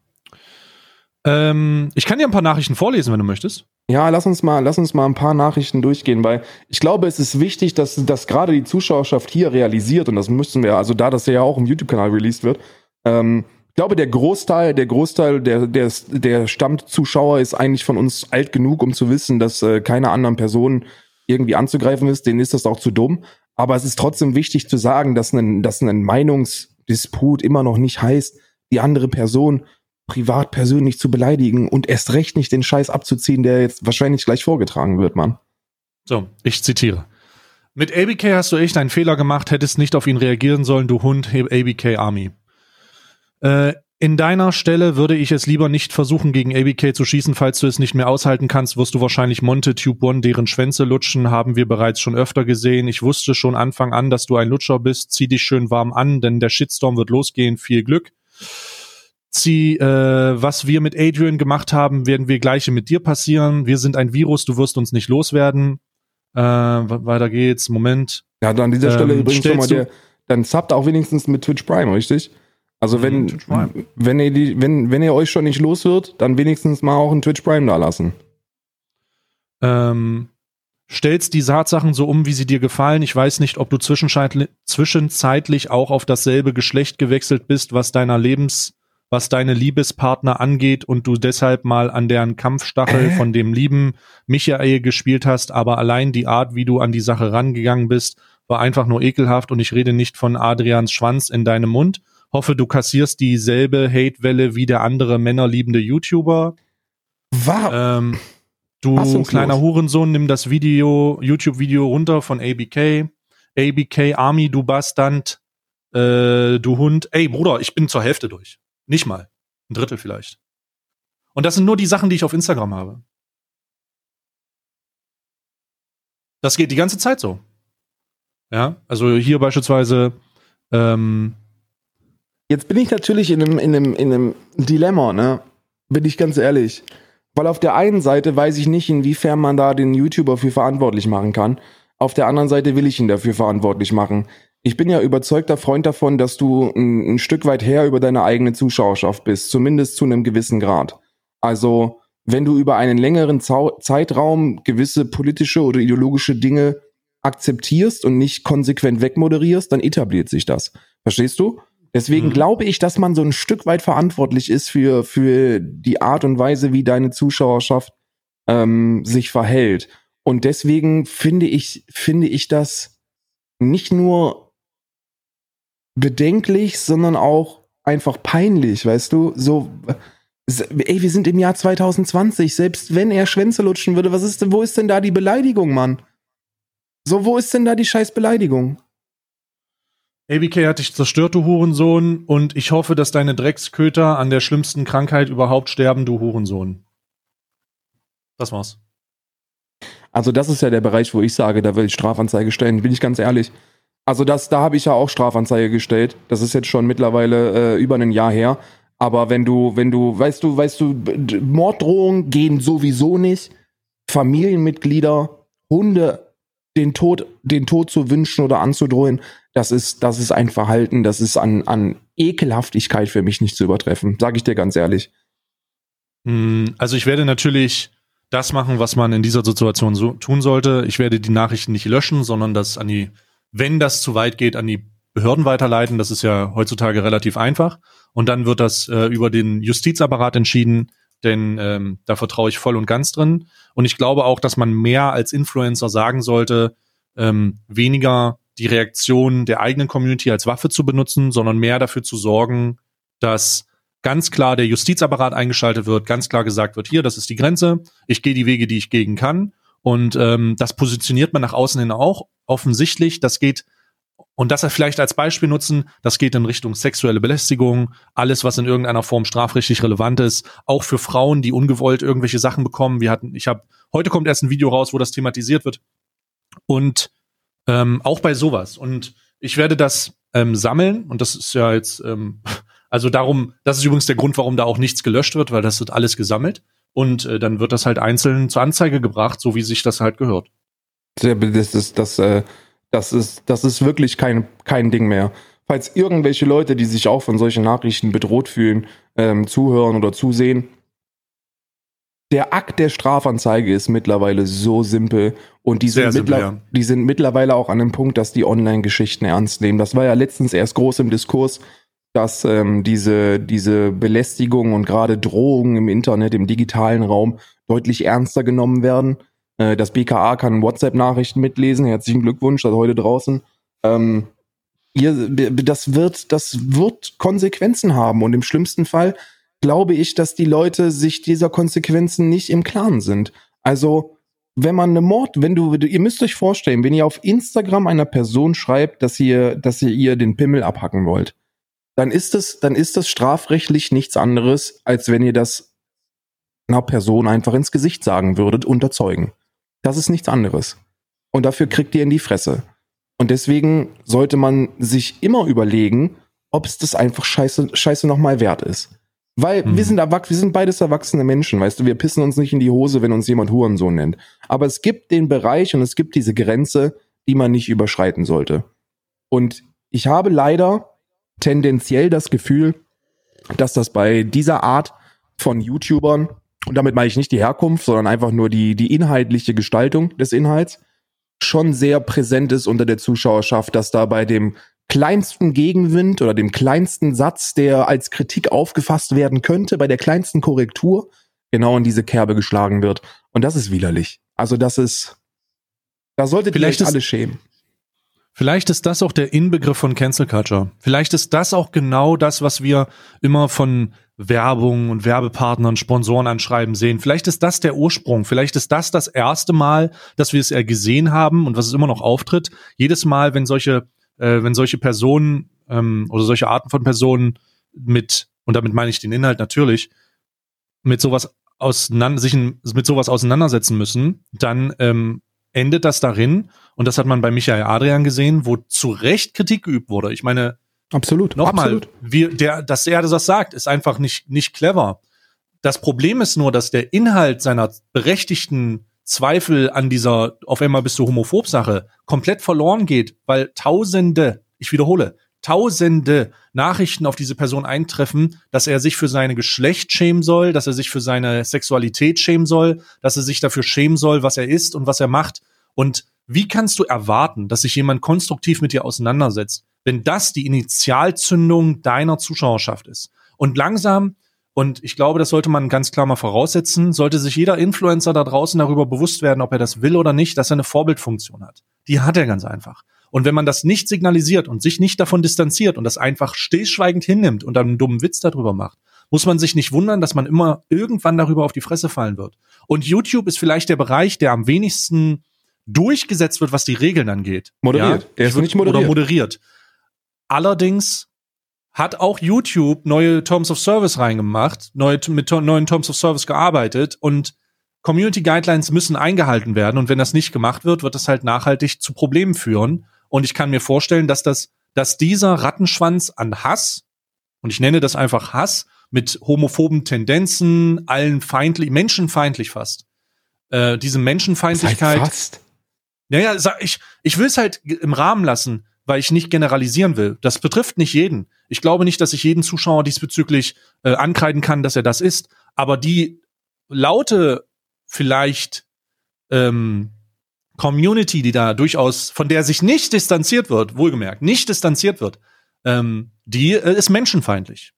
Ähm, ich kann dir ein paar Nachrichten vorlesen, wenn du möchtest. Ja, lass uns mal, lass uns mal ein paar Nachrichten durchgehen, weil ich glaube, es ist wichtig, dass, dass gerade die Zuschauerschaft hier realisiert, und das müssen wir, also da das ja auch im YouTube-Kanal released wird, ähm, ich glaube, der Großteil, der Großteil der, der, der Stammzuschauer ist eigentlich von uns alt genug, um zu wissen, dass äh, keine anderen Personen irgendwie anzugreifen ist, denen ist das auch zu dumm. Aber es ist trotzdem wichtig zu sagen, dass ein, dass ein Meinungsdisput immer noch nicht heißt, die andere Person privat persönlich zu beleidigen und erst recht nicht den Scheiß abzuziehen, der jetzt wahrscheinlich gleich vorgetragen wird, Mann. So, ich zitiere. Mit ABK hast du echt einen Fehler gemacht, hättest nicht auf ihn reagieren sollen, du Hund, ABK Army. Äh, in deiner Stelle würde ich es lieber nicht versuchen, gegen ABK zu schießen. Falls du es nicht mehr aushalten kannst, wirst du wahrscheinlich Monte Tube One deren Schwänze lutschen. Haben wir bereits schon öfter gesehen. Ich wusste schon Anfang an, dass du ein Lutscher bist. Zieh dich schön warm an, denn der Shitstorm wird losgehen. Viel Glück. Zieh, äh, was wir mit Adrian gemacht haben, werden wir gleiche mit dir passieren. Wir sind ein Virus, du wirst uns nicht loswerden. Äh, weiter geht's. Moment. Ja, an dieser Stelle ähm, übrigens schon mal der, dann subbt auch wenigstens mit Twitch Prime, richtig? Also wenn, mhm, wenn, ihr die, wenn, wenn ihr euch schon nicht los wird, dann wenigstens mal auch einen Twitch Prime da lassen. Ähm, stellst die Tatsachen so um, wie sie dir gefallen. Ich weiß nicht, ob du zwischenzeitlich auch auf dasselbe Geschlecht gewechselt bist, was deiner Lebens, was deine Liebespartner angeht und du deshalb mal an deren Kampfstachel äh? von dem lieben Michael gespielt hast, aber allein die Art, wie du an die Sache rangegangen bist, war einfach nur ekelhaft und ich rede nicht von Adrians Schwanz in deinem Mund, Hoffe, du kassierst dieselbe Hate-Welle wie der andere männerliebende YouTuber. Wow. Ähm, du kleiner Hurensohn, nimm das Video, YouTube-Video runter von ABK. ABK Army, du Bastard, äh, du Hund. Ey, Bruder, ich bin zur Hälfte durch. Nicht mal. Ein Drittel vielleicht. Und das sind nur die Sachen, die ich auf Instagram habe. Das geht die ganze Zeit so. Ja, also hier beispielsweise ähm, Jetzt bin ich natürlich in einem, in einem, in einem Dilemma, ne? Bin ich ganz ehrlich. Weil auf der einen Seite weiß ich nicht, inwiefern man da den YouTuber für verantwortlich machen kann. Auf der anderen Seite will ich ihn dafür verantwortlich machen. ich bin ja überzeugter Freund davon, dass du ein, ein Stück weit her über deine eigene Zuschauerschaft bist, zumindest zu einem gewissen Grad. Also, wenn du über einen längeren Zau Zeitraum gewisse politische oder ideologische Dinge akzeptierst und nicht konsequent wegmoderierst, dann etabliert sich das. Verstehst du? Deswegen mhm. glaube ich, dass man so ein Stück weit verantwortlich ist für, für die Art und Weise, wie deine Zuschauerschaft ähm, sich verhält. Und deswegen finde ich, finde ich das nicht nur bedenklich, sondern auch einfach peinlich, weißt du? So, ey, wir sind im Jahr 2020. Selbst wenn er Schwänze lutschen würde, was ist denn, wo ist denn da die Beleidigung, Mann? So, wo ist denn da die scheiß Beleidigung? ABK hat dich zerstört, du Hurensohn, und ich hoffe, dass deine Drecksköter an der schlimmsten Krankheit überhaupt sterben, du Hurensohn. Das war's. Also, das ist ja der Bereich, wo ich sage, da will ich Strafanzeige stellen, bin ich ganz ehrlich. Also das, da habe ich ja auch Strafanzeige gestellt. Das ist jetzt schon mittlerweile äh, über ein Jahr her. Aber wenn du, wenn du, weißt du, weißt du, Morddrohungen gehen sowieso nicht. Familienmitglieder, Hunde, den Tod, den Tod zu wünschen oder anzudrohen, das ist, das ist ein Verhalten, das ist an, an Ekelhaftigkeit für mich nicht zu übertreffen. Sag ich dir ganz ehrlich. Hm, also ich werde natürlich das machen, was man in dieser Situation so tun sollte. Ich werde die Nachrichten nicht löschen, sondern das an die wenn das zu weit geht, an die Behörden weiterleiten. Das ist ja heutzutage relativ einfach. Und dann wird das äh, über den Justizapparat entschieden, denn ähm, da vertraue ich voll und ganz drin. Und ich glaube auch, dass man mehr als Influencer sagen sollte, ähm, weniger die Reaktion der eigenen Community als Waffe zu benutzen, sondern mehr dafür zu sorgen, dass ganz klar der Justizapparat eingeschaltet wird, ganz klar gesagt wird, hier, das ist die Grenze, ich gehe die Wege, die ich gehen kann. Und ähm, das positioniert man nach außen hin auch offensichtlich. Das geht, und das vielleicht als Beispiel nutzen, das geht in Richtung sexuelle Belästigung, alles, was in irgendeiner Form strafrechtlich relevant ist, auch für Frauen, die ungewollt irgendwelche Sachen bekommen. Wir hatten, ich habe, heute kommt erst ein Video raus, wo das thematisiert wird. Und ähm, auch bei sowas. Und ich werde das ähm, sammeln, und das ist ja jetzt, ähm, also darum, das ist übrigens der Grund, warum da auch nichts gelöscht wird, weil das wird alles gesammelt. Und äh, dann wird das halt einzeln zur Anzeige gebracht, so wie sich das halt gehört. Das ist, das, äh, das ist, das ist wirklich kein, kein Ding mehr. Falls irgendwelche Leute, die sich auch von solchen Nachrichten bedroht fühlen, ähm, zuhören oder zusehen, der Akt der Strafanzeige ist mittlerweile so simpel und die sind, simpel, ja. die sind mittlerweile auch an dem Punkt, dass die Online-Geschichten ernst nehmen. Das war ja letztens erst groß im Diskurs, dass ähm, diese, diese Belästigung und gerade Drohungen im Internet, im digitalen Raum deutlich ernster genommen werden. Äh, das BKA kann WhatsApp-Nachrichten mitlesen. Herzlichen Glückwunsch, das heute draußen. Ähm, ihr, das wird, das wird Konsequenzen haben und im schlimmsten Fall glaube ich, dass die Leute sich dieser Konsequenzen nicht im Klaren sind. Also, wenn man eine Mord, wenn du, ihr müsst euch vorstellen, wenn ihr auf Instagram einer Person schreibt, dass ihr, dass ihr ihr den Pimmel abhacken wollt, dann ist es, dann ist das strafrechtlich nichts anderes, als wenn ihr das einer Person einfach ins Gesicht sagen würdet, unterzeugen. Das ist nichts anderes. Und dafür kriegt ihr in die Fresse. Und deswegen sollte man sich immer überlegen, ob es das einfach scheiße, scheiße nochmal wert ist. Weil mhm. wir sind erwachsen, wir sind beides erwachsene Menschen, weißt du, wir pissen uns nicht in die Hose, wenn uns jemand Hurensohn nennt. Aber es gibt den Bereich und es gibt diese Grenze, die man nicht überschreiten sollte. Und ich habe leider tendenziell das Gefühl, dass das bei dieser Art von YouTubern, und damit meine ich nicht die Herkunft, sondern einfach nur die, die inhaltliche Gestaltung des Inhalts, schon sehr präsent ist unter der Zuschauerschaft, dass da bei dem kleinsten Gegenwind oder dem kleinsten Satz, der als Kritik aufgefasst werden könnte, bei der kleinsten Korrektur, genau in diese Kerbe geschlagen wird. Und das ist widerlich. Also das ist, da solltet Vielleicht ihr euch alle schämen. Vielleicht ist das auch der Inbegriff von Cancel Culture. Vielleicht ist das auch genau das, was wir immer von Werbung und Werbepartnern, Sponsoren anschreiben sehen. Vielleicht ist das der Ursprung. Vielleicht ist das das erste Mal, dass wir es ja gesehen haben und was es immer noch auftritt. Jedes Mal, wenn solche, äh, wenn solche Personen ähm, oder solche Arten von Personen mit, und damit meine ich den Inhalt natürlich, mit sowas auseinander, sich mit sowas auseinandersetzen müssen, dann ähm, endet das darin, und das hat man bei Michael Adrian gesehen, wo zu Recht Kritik geübt wurde. Ich meine, absolut. Nochmal, wir, der, dass er das sagt, ist einfach nicht, nicht clever. Das Problem ist nur, dass der Inhalt seiner berechtigten Zweifel an dieser auf einmal bist du homophob Sache komplett verloren geht, weil Tausende, ich wiederhole, tausende Nachrichten auf diese Person eintreffen, dass er sich für seine Geschlecht schämen soll, dass er sich für seine Sexualität schämen soll, dass er sich dafür schämen soll, was er ist und was er macht. Und wie kannst du erwarten, dass sich jemand konstruktiv mit dir auseinandersetzt, wenn das die Initialzündung deiner Zuschauerschaft ist? Und langsam, und ich glaube, das sollte man ganz klar mal voraussetzen, sollte sich jeder Influencer da draußen darüber bewusst werden, ob er das will oder nicht, dass er eine Vorbildfunktion hat. Die hat er ganz einfach. Und wenn man das nicht signalisiert und sich nicht davon distanziert und das einfach stillschweigend hinnimmt und dann einen dummen Witz darüber macht, muss man sich nicht wundern, dass man immer irgendwann darüber auf die Fresse fallen wird. Und YouTube ist vielleicht der Bereich, der am wenigsten durchgesetzt wird, was die Regeln angeht. Moderiert. Ja? Er ist nicht moderiert. Oder moderiert. Allerdings hat auch YouTube neue Terms of Service reingemacht, neue, mit neuen Terms of Service gearbeitet und Community Guidelines müssen eingehalten werden und wenn das nicht gemacht wird, wird das halt nachhaltig zu Problemen führen und ich kann mir vorstellen, dass das, dass dieser Rattenschwanz an Hass, und ich nenne das einfach Hass, mit homophoben Tendenzen, allen feindlich, menschenfeindlich fast, äh, diese Menschenfeindlichkeit. Das heißt fast. Naja, ich, ich will es halt im Rahmen lassen, weil ich nicht generalisieren will. Das betrifft nicht jeden. Ich glaube nicht, dass ich jeden Zuschauer diesbezüglich äh, ankreiden kann, dass er das ist. Aber die laute, vielleicht ähm, Community, die da durchaus, von der sich nicht distanziert wird, wohlgemerkt, nicht distanziert wird, ähm, die äh, ist menschenfeindlich.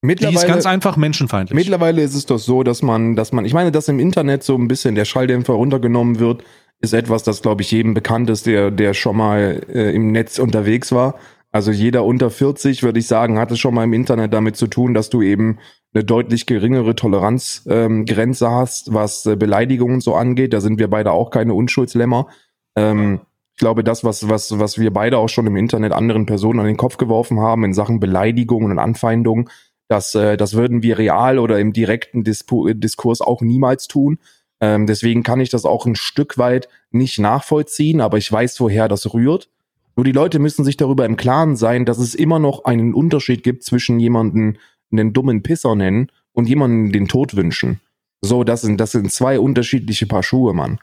Mittlerweile, die ist ganz einfach menschenfeindlich. Mittlerweile ist es doch so, dass man, dass man, ich meine, dass im Internet so ein bisschen der Schalldämpfer runtergenommen wird, ist etwas, das glaube ich jedem bekannt ist, der, der schon mal äh, im Netz unterwegs war. Also jeder unter 40, würde ich sagen, hat es schon mal im Internet damit zu tun, dass du eben eine deutlich geringere Toleranzgrenze ähm, hast, was äh, Beleidigungen so angeht. Da sind wir beide auch keine Unschuldslämmer. Ähm, ich glaube, das, was, was, was wir beide auch schon im Internet anderen Personen an den Kopf geworfen haben in Sachen Beleidigungen und Anfeindungen, das, äh, das würden wir real oder im direkten Dispo Diskurs auch niemals tun. Ähm, deswegen kann ich das auch ein Stück weit nicht nachvollziehen, aber ich weiß, woher das rührt. Nur die Leute müssen sich darüber im Klaren sein, dass es immer noch einen Unterschied gibt zwischen jemanden einen dummen Pisser nennen und jemanden den Tod wünschen. So, das sind, das sind zwei unterschiedliche Paar Schuhe, Mann.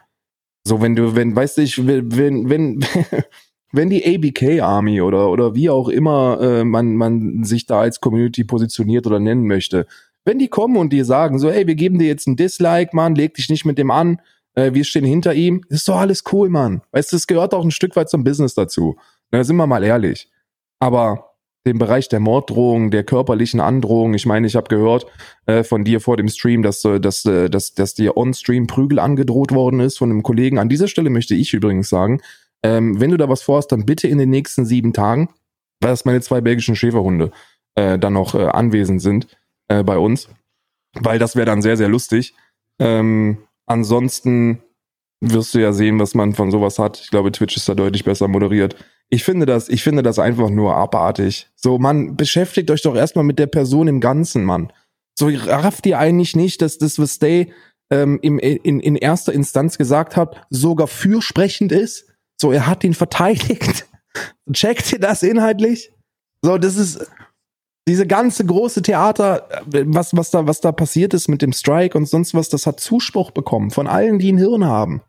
So, wenn du, wenn, weißt du, ich, wenn, wenn, wenn die ABK Army oder, oder wie auch immer äh, man, man sich da als Community positioniert oder nennen möchte, wenn die kommen und dir sagen, so, ey, wir geben dir jetzt ein Dislike, Mann, leg dich nicht mit dem an, äh, wir stehen hinter ihm, ist doch alles cool, Mann. Weißt du, es gehört auch ein Stück weit zum Business dazu. Da sind wir mal ehrlich. Aber den Bereich der Morddrohung, der körperlichen Androhung. Ich meine, ich habe gehört äh, von dir vor dem Stream, dass, äh, dass, äh, dass, dass dir on-stream Prügel angedroht worden ist von einem Kollegen. An dieser Stelle möchte ich übrigens sagen, ähm, wenn du da was vorhast, dann bitte in den nächsten sieben Tagen, weil das meine zwei belgischen Schäferhunde äh, dann noch äh, anwesend sind äh, bei uns, weil das wäre dann sehr, sehr lustig. Ähm, ansonsten wirst du ja sehen, was man von sowas hat. Ich glaube, Twitch ist da deutlich besser moderiert. Ich finde das, ich finde das einfach nur abartig. So, man, beschäftigt euch doch erstmal mit der Person im Ganzen, Mann. So, rafft ihr eigentlich nicht, dass das, was Day ähm, im, in, in erster Instanz gesagt hat, sogar fürsprechend ist? So, er hat ihn verteidigt. Checkt ihr das inhaltlich? So, das ist diese ganze große Theater, was, was da, was da passiert ist mit dem Strike und sonst was, das hat Zuspruch bekommen von allen, die ein Hirn haben.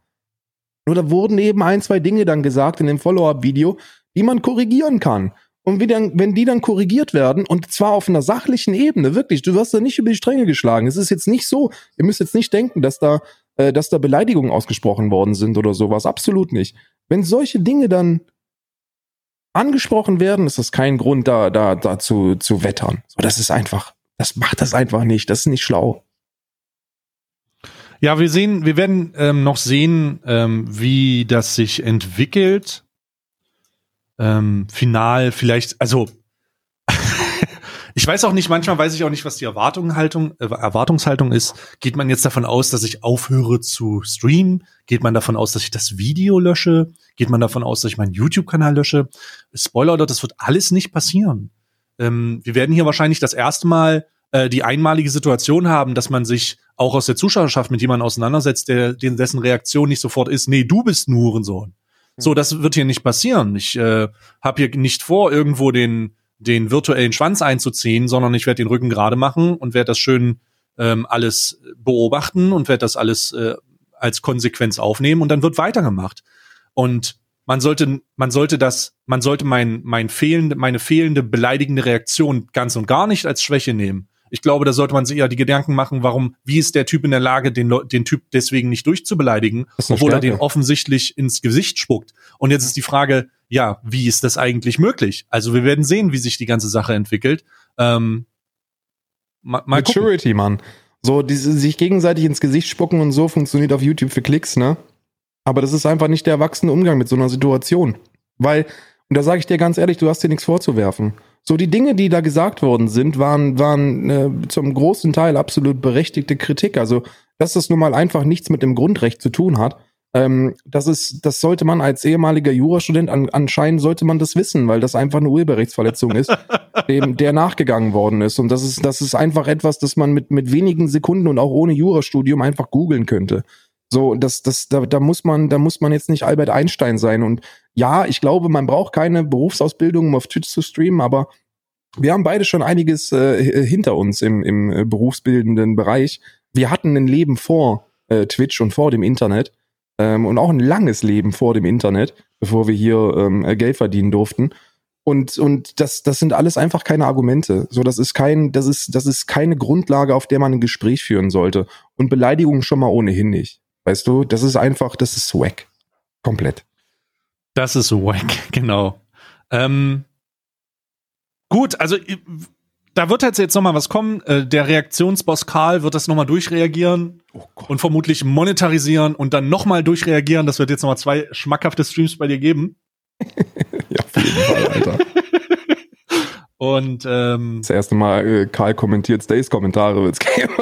Nur da wurden eben ein, zwei Dinge dann gesagt in dem Follow-up-Video, die man korrigieren kann. Und dann, wenn die dann korrigiert werden, und zwar auf einer sachlichen Ebene, wirklich, du wirst da nicht über die Stränge geschlagen. Es ist jetzt nicht so, ihr müsst jetzt nicht denken, dass da, äh, dass da Beleidigungen ausgesprochen worden sind oder sowas. Absolut nicht. Wenn solche Dinge dann angesprochen werden, ist das kein Grund, da, da, da zu, zu wettern. So, das ist einfach, das macht das einfach nicht. Das ist nicht schlau. Ja, wir sehen, wir werden ähm, noch sehen, ähm, wie das sich entwickelt. Ähm, final vielleicht, also ich weiß auch nicht, manchmal weiß ich auch nicht, was die Erwartungshaltung, äh, Erwartungshaltung ist. Geht man jetzt davon aus, dass ich aufhöre zu streamen? Geht man davon aus, dass ich das Video lösche? Geht man davon aus, dass ich meinen YouTube-Kanal lösche? Spoiler, das wird alles nicht passieren. Ähm, wir werden hier wahrscheinlich das erste Mal äh, die einmalige Situation haben, dass man sich auch aus der Zuschauerschaft mit jemandem auseinandersetzt, der, dessen Reaktion nicht sofort ist, nee, du bist ein Hurensohn. So, das wird hier nicht passieren. Ich äh, habe hier nicht vor, irgendwo den, den virtuellen Schwanz einzuziehen, sondern ich werde den Rücken gerade machen und werde das schön ähm, alles beobachten und werde das alles äh, als Konsequenz aufnehmen und dann wird weitergemacht. Und man sollte, man sollte das, man sollte mein, mein fehlende, meine fehlende beleidigende Reaktion ganz und gar nicht als Schwäche nehmen. Ich glaube, da sollte man sich ja die Gedanken machen, warum, wie ist der Typ in der Lage, den, den Typ deswegen nicht durchzubeleidigen, obwohl Stärke. er den offensichtlich ins Gesicht spuckt. Und jetzt ist die Frage, ja, wie ist das eigentlich möglich? Also wir werden sehen, wie sich die ganze Sache entwickelt. Ähm, mal, mal Maturity, Mann. So, diese, sich gegenseitig ins Gesicht spucken und so funktioniert auf YouTube für Klicks, ne? Aber das ist einfach nicht der erwachsene Umgang mit so einer Situation. Weil, und da sage ich dir ganz ehrlich, du hast dir nichts vorzuwerfen. So, die Dinge, die da gesagt worden sind, waren, waren äh, zum großen Teil absolut berechtigte Kritik. Also, dass das nun mal einfach nichts mit dem Grundrecht zu tun hat, ähm, das ist, das sollte man als ehemaliger Jurastudent an, anscheinend sollte man das wissen, weil das einfach eine Urheberrechtsverletzung ist, dem der nachgegangen worden ist. Und das ist, das ist einfach etwas, das man mit, mit wenigen Sekunden und auch ohne Jurastudium einfach googeln könnte. So, das, das, da, da muss man, da muss man jetzt nicht Albert Einstein sein. Und ja, ich glaube, man braucht keine Berufsausbildung, um auf Twitch zu streamen, aber wir haben beide schon einiges äh, hinter uns im, im äh, berufsbildenden Bereich. Wir hatten ein Leben vor äh, Twitch und vor dem Internet ähm, und auch ein langes Leben vor dem Internet, bevor wir hier ähm, Geld verdienen durften. Und, und das, das sind alles einfach keine Argumente. So, das ist kein, das ist, das ist keine Grundlage, auf der man ein Gespräch führen sollte. Und Beleidigungen schon mal ohnehin nicht. Weißt du, das ist einfach, das ist wack. Komplett. Das ist wack, genau. Ähm, gut, also da wird jetzt, jetzt noch mal was kommen. Äh, der Reaktionsboss Karl wird das noch mal durchreagieren oh und vermutlich monetarisieren und dann noch mal durchreagieren. Das wird jetzt noch mal zwei schmackhafte Streams bei dir geben. ja, auf jeden Fall, Alter. Und ähm, das erste Mal äh, Karl kommentiert Stays Kommentare wird's geben.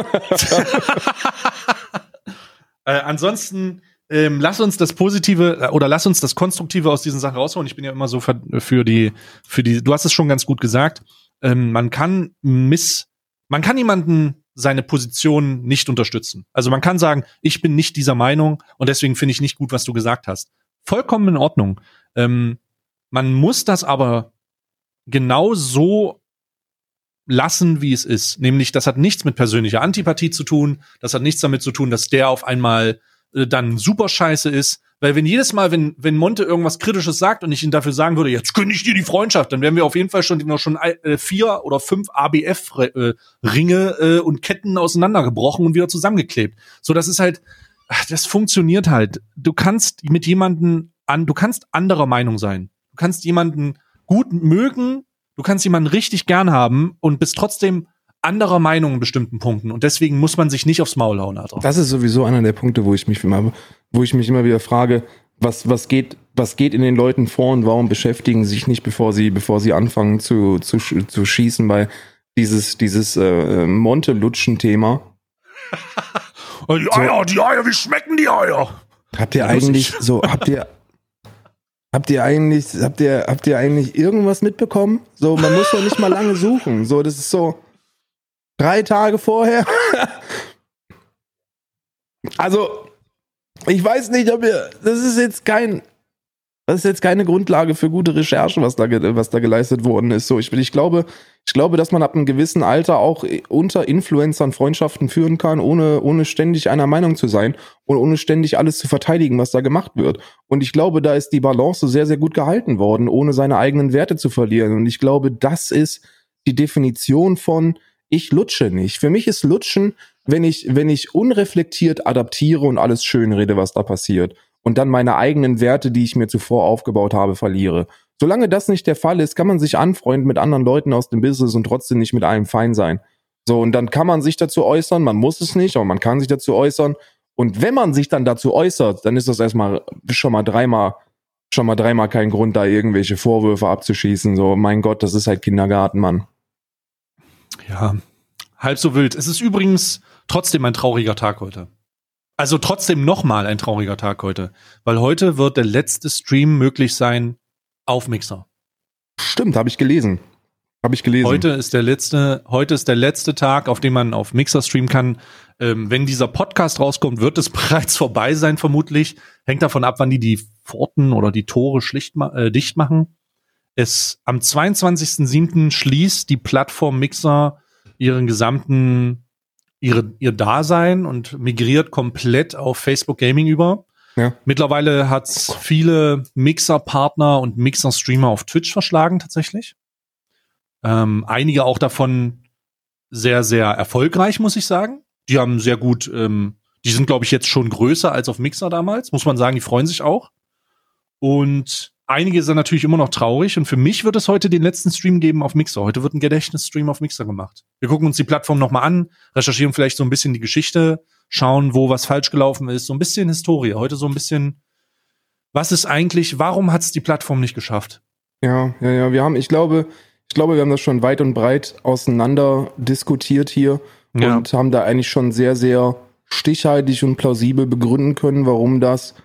äh, ansonsten ähm, lass uns das Positive äh, oder lass uns das Konstruktive aus diesen Sachen rausholen. Ich bin ja immer so für, für die für die. Du hast es schon ganz gut gesagt ähm, man kann miss, man kann jemanden seine Position nicht unterstützen. Also man kann sagen, ich bin nicht dieser Meinung und deswegen finde ich nicht gut, was du gesagt hast. Vollkommen in Ordnung. Ähm, man muss das aber genau so lassen, wie es ist. Nämlich, das hat nichts mit persönlicher Antipathie zu tun. Das hat nichts damit zu tun, dass der auf einmal äh, dann super scheiße ist. Weil wenn jedes Mal, wenn, wenn Monte irgendwas Kritisches sagt und ich ihn dafür sagen würde, jetzt kündige ich dir die Freundschaft, dann wären wir auf jeden Fall schon schon äh, vier oder fünf ABF-Ringe äh, und Ketten auseinandergebrochen und wieder zusammengeklebt. So, das ist halt, das funktioniert halt. Du kannst mit jemanden an, du kannst anderer Meinung sein. Du kannst jemanden gut mögen, du kannst jemanden richtig gern haben und bist trotzdem anderer Meinung in bestimmten Punkten und deswegen muss man sich nicht aufs Maul hauen, Alter. Das ist sowieso einer der Punkte, wo ich mich immer, wo ich mich immer wieder frage, was, was geht, was geht in den Leuten vor und warum beschäftigen sie sich nicht, bevor sie, bevor sie anfangen zu, zu, zu schießen, weil dieses, dieses äh, Monte-Lutschen-Thema. die Eier, die Eier, wie schmecken die Eier? Habt ihr eigentlich so, habt ihr, Habt ihr eigentlich, habt ihr, habt ihr eigentlich irgendwas mitbekommen? So, man muss ja nicht mal lange suchen. So, das ist so. Drei Tage vorher. also, ich weiß nicht, ob ihr. Das ist jetzt kein. Das ist jetzt keine Grundlage für gute Recherche, was da, was da geleistet worden ist. So, ich, ich glaube, ich glaube, dass man ab einem gewissen Alter auch unter Influencern Freundschaften führen kann, ohne, ohne ständig einer Meinung zu sein und ohne ständig alles zu verteidigen, was da gemacht wird. Und ich glaube, da ist die Balance sehr, sehr gut gehalten worden, ohne seine eigenen Werte zu verlieren. Und ich glaube, das ist die Definition von, ich lutsche nicht. Für mich ist Lutschen, wenn ich, wenn ich unreflektiert adaptiere und alles schön rede, was da passiert. Und dann meine eigenen Werte, die ich mir zuvor aufgebaut habe, verliere. Solange das nicht der Fall ist, kann man sich anfreunden mit anderen Leuten aus dem Business und trotzdem nicht mit einem fein sein. So, und dann kann man sich dazu äußern, man muss es nicht, aber man kann sich dazu äußern. Und wenn man sich dann dazu äußert, dann ist das erstmal schon mal dreimal, schon mal dreimal kein Grund, da irgendwelche Vorwürfe abzuschießen. So, mein Gott, das ist halt Kindergarten, Mann. Ja, halb so wild. Es ist übrigens trotzdem ein trauriger Tag heute. Also trotzdem nochmal ein trauriger Tag heute, weil heute wird der letzte Stream möglich sein auf Mixer. Stimmt, habe ich gelesen. Habe ich gelesen. Heute ist der letzte, heute ist der letzte Tag, auf dem man auf Mixer streamen kann. Ähm, wenn dieser Podcast rauskommt, wird es bereits vorbei sein, vermutlich. Hängt davon ab, wann die die Pforten oder die Tore schlicht äh, dicht machen. Es am 22.07. schließt die Plattform Mixer ihren gesamten ihre, ihr Dasein und migriert komplett auf Facebook Gaming über. Ja. Mittlerweile hat viele Mixer-Partner und Mixer-Streamer auf Twitch verschlagen tatsächlich. Ähm, einige auch davon sehr, sehr erfolgreich, muss ich sagen. Die haben sehr gut, ähm, die sind, glaube ich, jetzt schon größer als auf Mixer damals, muss man sagen, die freuen sich auch. Und einige sind natürlich immer noch traurig und für mich wird es heute den letzten Stream geben auf Mixer. Heute wird ein Gedächtnisstream auf Mixer gemacht. Wir gucken uns die Plattform nochmal an, recherchieren vielleicht so ein bisschen die Geschichte, schauen, wo was falsch gelaufen ist, so ein bisschen Historie. Heute so ein bisschen, was ist eigentlich, warum hat es die Plattform nicht geschafft? Ja, ja, ja, wir haben, ich glaube, ich glaube, wir haben das schon weit und breit auseinander diskutiert hier ja. und haben da eigentlich schon sehr, sehr stichhaltig und plausibel begründen können, warum das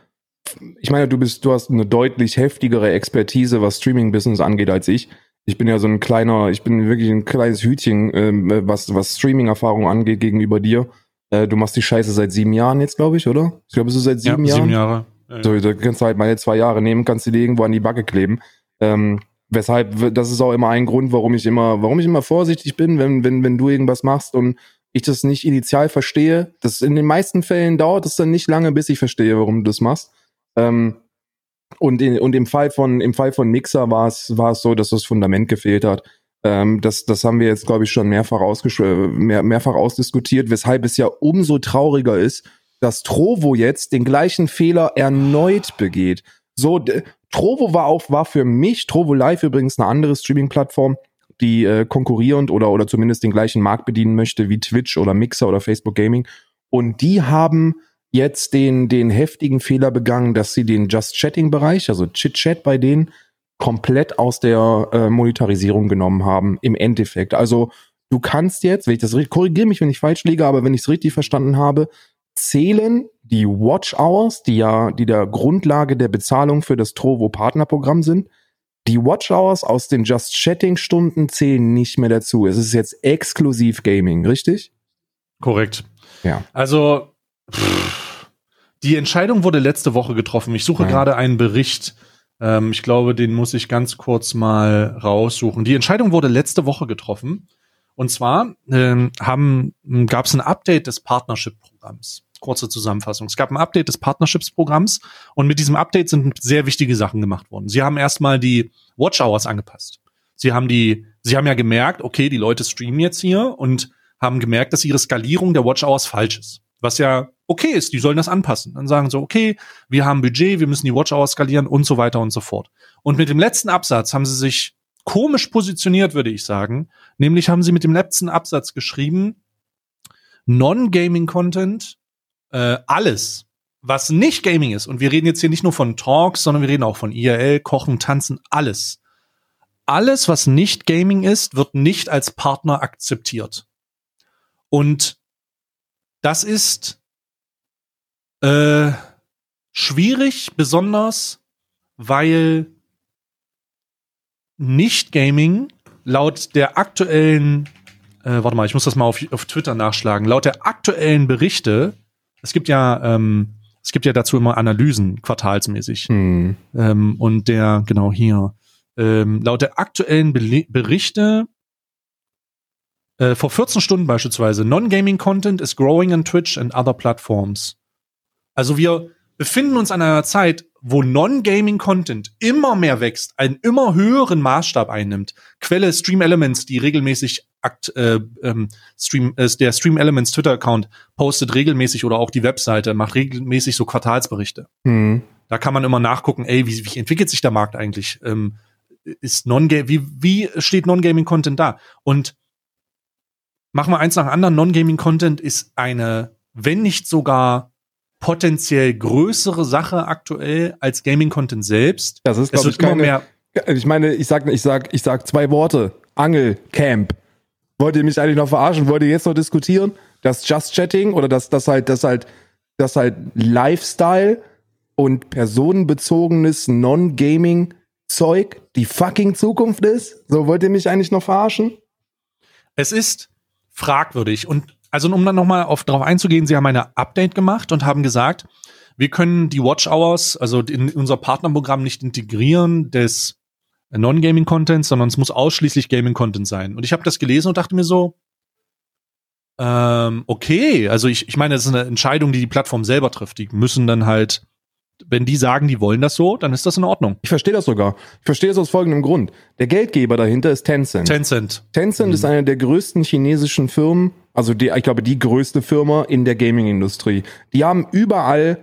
ich meine, du bist, du hast eine deutlich heftigere Expertise, was Streaming-Business angeht, als ich. Ich bin ja so ein kleiner, ich bin wirklich ein kleines Hütchen, ähm, was, was Streaming-Erfahrung angeht gegenüber dir. Äh, du machst die Scheiße seit sieben Jahren jetzt, glaube ich, oder? Ich glaube, es ist seit sieben ja, Jahren. Sieben Jahre. Ja, so, da kannst du halt meine zwei Jahre nehmen, kannst du die irgendwo an die Backe kleben. Ähm, weshalb, das ist auch immer ein Grund, warum ich immer, warum ich immer vorsichtig bin, wenn, wenn, wenn du irgendwas machst und ich das nicht initial verstehe. Das in den meisten Fällen dauert es dann nicht lange, bis ich verstehe, warum du das machst. Ähm, und, in, und im Fall von im Fall von Mixer war es war es so, dass das Fundament gefehlt hat. Ähm, das, das haben wir jetzt, glaube ich, schon mehrfach, ausgesch mehr, mehrfach ausdiskutiert, weshalb es ja umso trauriger ist, dass Trovo jetzt den gleichen Fehler erneut begeht. So, Trovo war auch, war für mich, Trovo Live übrigens eine andere Streaming-Plattform, die äh, konkurrierend oder, oder zumindest den gleichen Markt bedienen möchte wie Twitch oder Mixer oder Facebook Gaming. Und die haben jetzt den, den heftigen Fehler begangen, dass sie den Just Chatting Bereich, also Chit Chat bei denen, komplett aus der äh, Monetarisierung genommen haben, im Endeffekt. Also du kannst jetzt, wenn ich das richtig, korrigiere mich, wenn ich falsch liege, aber wenn ich es richtig verstanden habe, zählen die Watch Hours, die ja, die der Grundlage der Bezahlung für das Trovo Partnerprogramm sind, die Watch Hours aus den Just Chatting Stunden zählen nicht mehr dazu. Es ist jetzt exklusiv Gaming, richtig? Korrekt. Ja. Also, pff die Entscheidung wurde letzte Woche getroffen. Ich suche ja. gerade einen Bericht. Ähm, ich glaube, den muss ich ganz kurz mal raussuchen. Die Entscheidung wurde letzte Woche getroffen. Und zwar ähm, gab es ein Update des Partnership-Programms. Kurze Zusammenfassung. Es gab ein Update des Partnerships-Programms und mit diesem Update sind sehr wichtige Sachen gemacht worden. Sie haben erstmal die Watch Hours angepasst. Sie haben die, sie haben ja gemerkt, okay, die Leute streamen jetzt hier und haben gemerkt, dass ihre Skalierung der Watch Hours falsch ist. Was ja okay ist, die sollen das anpassen. Dann sagen sie, okay, wir haben Budget, wir müssen die Watch Hours skalieren und so weiter und so fort. Und mit dem letzten Absatz haben sie sich komisch positioniert, würde ich sagen. Nämlich haben sie mit dem letzten Absatz geschrieben, Non-Gaming-Content, äh, alles, was nicht Gaming ist, und wir reden jetzt hier nicht nur von Talks, sondern wir reden auch von IRL, Kochen, Tanzen, alles. Alles, was nicht Gaming ist, wird nicht als Partner akzeptiert. Und das ist äh, schwierig, besonders weil nicht-Gaming laut der aktuellen, äh, warte mal, ich muss das mal auf, auf Twitter nachschlagen, laut der aktuellen Berichte, es gibt ja, ähm, es gibt ja dazu immer Analysen, quartalsmäßig. Hm. Ähm, und der, genau hier, ähm, laut der aktuellen Be Berichte äh, vor 14 Stunden beispielsweise, Non-Gaming Content is growing on Twitch and other platforms. Also wir befinden uns an einer Zeit, wo Non-Gaming Content immer mehr wächst, einen immer höheren Maßstab einnimmt. Quelle Stream Elements, die regelmäßig akt, äh, ähm, Stream, äh, der Stream Elements Twitter Account postet regelmäßig oder auch die Webseite macht regelmäßig so Quartalsberichte. Mhm. Da kann man immer nachgucken, ey, wie, wie entwickelt sich der Markt eigentlich? Ähm, ist non wie, wie steht Non-Gaming Content da? Und machen wir eins nach anderen. Non-Gaming-Content ist eine, wenn nicht sogar potenziell größere Sache aktuell als Gaming-Content selbst. Das ist, glaube ich, keine, mehr. Ich meine, ich sag, ich sag, ich sag zwei Worte. Angel, Camp. Wollt ihr mich eigentlich noch verarschen? Wollt ihr jetzt noch diskutieren? Das Just Chatting oder das, das halt, das halt, das halt Lifestyle und personenbezogenes Non-Gaming Zeug die fucking Zukunft ist? So wollt ihr mich eigentlich noch verarschen? Es ist fragwürdig. Und also um dann nochmal auf darauf einzugehen, sie haben eine Update gemacht und haben gesagt, wir können die Watch Hours, also in unser Partnerprogramm nicht integrieren des Non-Gaming-Contents, sondern es muss ausschließlich Gaming-Content sein. Und ich habe das gelesen und dachte mir so, ähm, okay, also ich, ich meine, das ist eine Entscheidung, die die Plattform selber trifft. Die müssen dann halt wenn die sagen, die wollen das so, dann ist das in Ordnung. Ich verstehe das sogar. Ich verstehe das aus folgendem Grund. Der Geldgeber dahinter ist Tencent. Tencent. Tencent mhm. ist eine der größten chinesischen Firmen, also die, ich glaube, die größte Firma in der Gaming-Industrie. Die haben überall,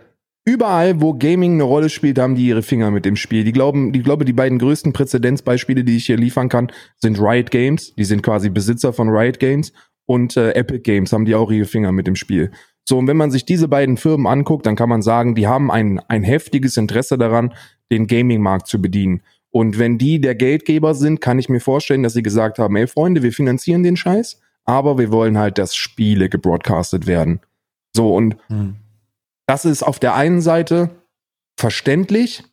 überall, wo Gaming eine Rolle spielt, haben die ihre Finger mit dem Spiel. Die glauben, die glaube, die beiden größten Präzedenzbeispiele, die ich hier liefern kann, sind Riot Games. Die sind quasi Besitzer von Riot Games und äh, Epic Games haben die auch ihre Finger mit dem Spiel. So, und wenn man sich diese beiden Firmen anguckt, dann kann man sagen, die haben ein, ein heftiges Interesse daran, den Gaming-Markt zu bedienen. Und wenn die der Geldgeber sind, kann ich mir vorstellen, dass sie gesagt haben, ey Freunde, wir finanzieren den Scheiß, aber wir wollen halt, dass Spiele gebroadcastet werden. So, und hm. das ist auf der einen Seite verständlich,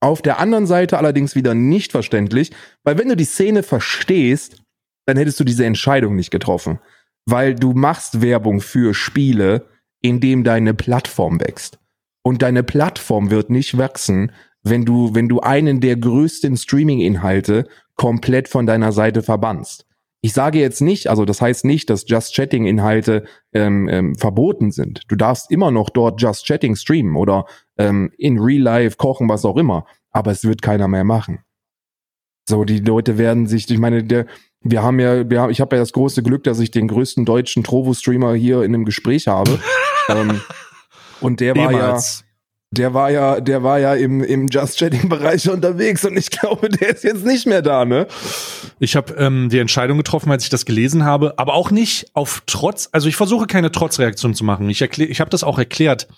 auf der anderen Seite allerdings wieder nicht verständlich, weil wenn du die Szene verstehst, dann hättest du diese Entscheidung nicht getroffen. Weil du machst Werbung für Spiele, in dem deine Plattform wächst. Und deine Plattform wird nicht wachsen, wenn du, wenn du einen der größten Streaming-Inhalte komplett von deiner Seite verbannst. Ich sage jetzt nicht, also das heißt nicht, dass Just Chatting-Inhalte ähm, ähm, verboten sind. Du darfst immer noch dort Just Chatting streamen oder ähm, in Real Life kochen, was auch immer. Aber es wird keiner mehr machen. So, die Leute werden sich, ich meine, der, wir haben ja, wir haben, ich habe ja das große Glück, dass ich den größten deutschen Trovo-Streamer hier in einem Gespräch habe. ähm, und der war ja, der war ja, der war ja im, im Just Chatting-Bereich unterwegs und ich glaube, der ist jetzt nicht mehr da, ne? Ich habe ähm, die Entscheidung getroffen, als ich das gelesen habe, aber auch nicht auf Trotz, also ich versuche keine Trotzreaktion zu machen. Ich erkläre, ich habe das auch erklärt.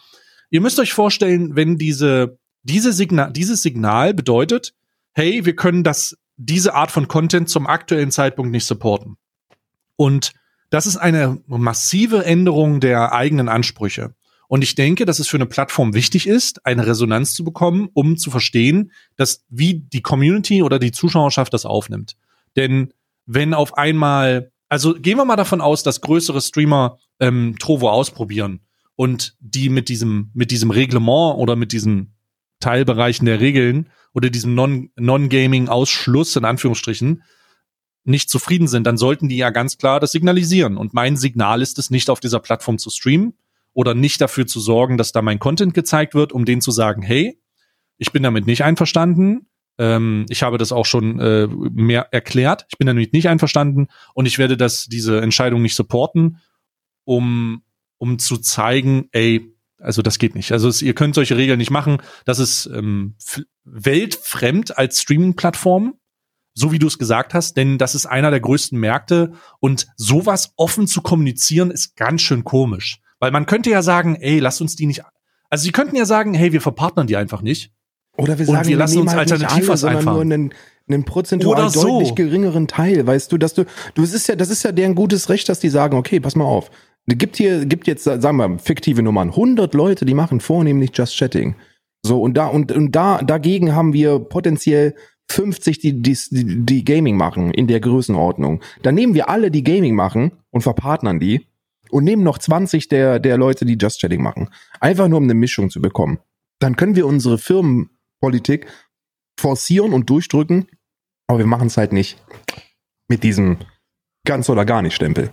Ihr müsst euch vorstellen, wenn diese, diese Signal, dieses Signal bedeutet, hey, wir können das diese Art von Content zum aktuellen Zeitpunkt nicht supporten. Und das ist eine massive Änderung der eigenen Ansprüche. Und ich denke, dass es für eine Plattform wichtig ist, eine Resonanz zu bekommen, um zu verstehen, dass wie die Community oder die Zuschauerschaft das aufnimmt. Denn wenn auf einmal, also gehen wir mal davon aus, dass größere Streamer ähm, Trovo ausprobieren und die mit diesem mit diesem Reglement oder mit diesen Teilbereichen der Regeln oder diesem Non-Gaming-Ausschluss in Anführungsstrichen nicht zufrieden sind, dann sollten die ja ganz klar das signalisieren. Und mein Signal ist es, nicht auf dieser Plattform zu streamen oder nicht dafür zu sorgen, dass da mein Content gezeigt wird, um denen zu sagen, hey, ich bin damit nicht einverstanden. Ähm, ich habe das auch schon äh, mehr erklärt. Ich bin damit nicht einverstanden und ich werde das diese Entscheidung nicht supporten, um um zu zeigen, ey, also das geht nicht. Also es, ihr könnt solche Regeln nicht machen. Das ist ähm, weltfremd als Streaming-Plattform, so wie du es gesagt hast, denn das ist einer der größten Märkte und sowas offen zu kommunizieren ist ganz schön komisch. Weil man könnte ja sagen, ey, lass uns die nicht. Also sie könnten ja sagen, hey, wir verpartnen die einfach nicht. Oder wir sagen, und wir lassen uns halt alternativ was einfach. Nur einen, einen prozentual so. deutlich geringeren Teil, weißt du, dass du, du, es ist ja, das ist ja deren gutes Recht, dass die sagen, okay, pass mal auf, gibt hier, gibt jetzt, sagen wir, fiktive Nummern, 100 Leute, die machen vornehmlich Just Chatting. So, und da, und, und da, dagegen haben wir potenziell 50, die, die, die Gaming machen in der Größenordnung. Dann nehmen wir alle, die Gaming machen und verpartnern die und nehmen noch 20 der, der Leute, die Just Chatting machen. Einfach nur, um eine Mischung zu bekommen. Dann können wir unsere Firmenpolitik forcieren und durchdrücken, aber wir machen es halt nicht mit diesem ganz oder gar nicht Stempel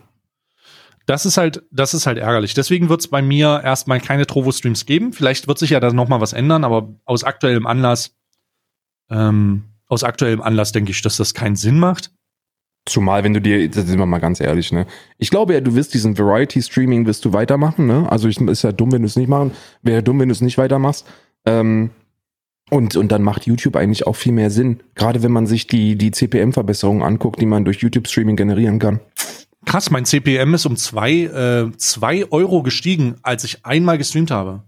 das ist halt, das ist halt ärgerlich. Deswegen wird es bei mir erstmal keine Trovo-Streams geben. Vielleicht wird sich ja da noch mal was ändern, aber aus aktuellem Anlass, ähm, aus aktuellem Anlass denke ich, dass das keinen Sinn macht. Zumal, wenn du dir, das sind wir mal ganz ehrlich, ne? Ich glaube ja, du wirst diesen Variety-Streaming wirst du weitermachen, ne? Also ich, ist ja dumm, wenn du es nicht machen. Wäre ja dumm, wenn du es nicht weitermachst. Ähm, und, und dann macht YouTube eigentlich auch viel mehr Sinn. Gerade wenn man sich die, die CPM-Verbesserungen anguckt, die man durch YouTube-Streaming generieren kann. Krass, mein CPM ist um zwei, äh, zwei Euro gestiegen, als ich einmal gestreamt habe.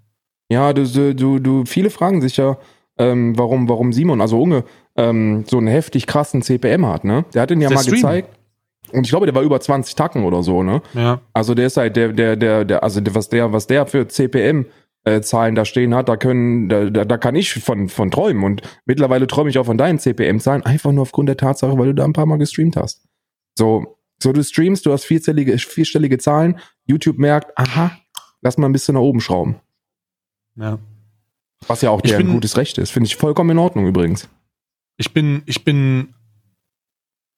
Ja, du, du, du, viele fragen sich ja, ähm, warum, warum Simon, also Unge, ähm, so einen heftig krassen CPM hat, ne? Der hat ihn ja mal Stream. gezeigt. Und ich glaube, der war über 20 Tacken oder so, ne? Ja. Also der ist halt, der, der, der, der, also was der, was der für CPM äh, Zahlen da stehen hat, da können, da, da, da kann ich von, von träumen. Und mittlerweile träume ich auch von deinen CPM-Zahlen, einfach nur aufgrund der Tatsache, weil du da ein paar Mal gestreamt hast. So, so, du streamst, du hast vierstellige, vierstellige Zahlen, YouTube merkt, aha, lass mal ein bisschen nach oben schrauben. Ja. Was ja auch dir ein gutes Recht ist. Finde ich vollkommen in Ordnung übrigens. Ich bin, ich bin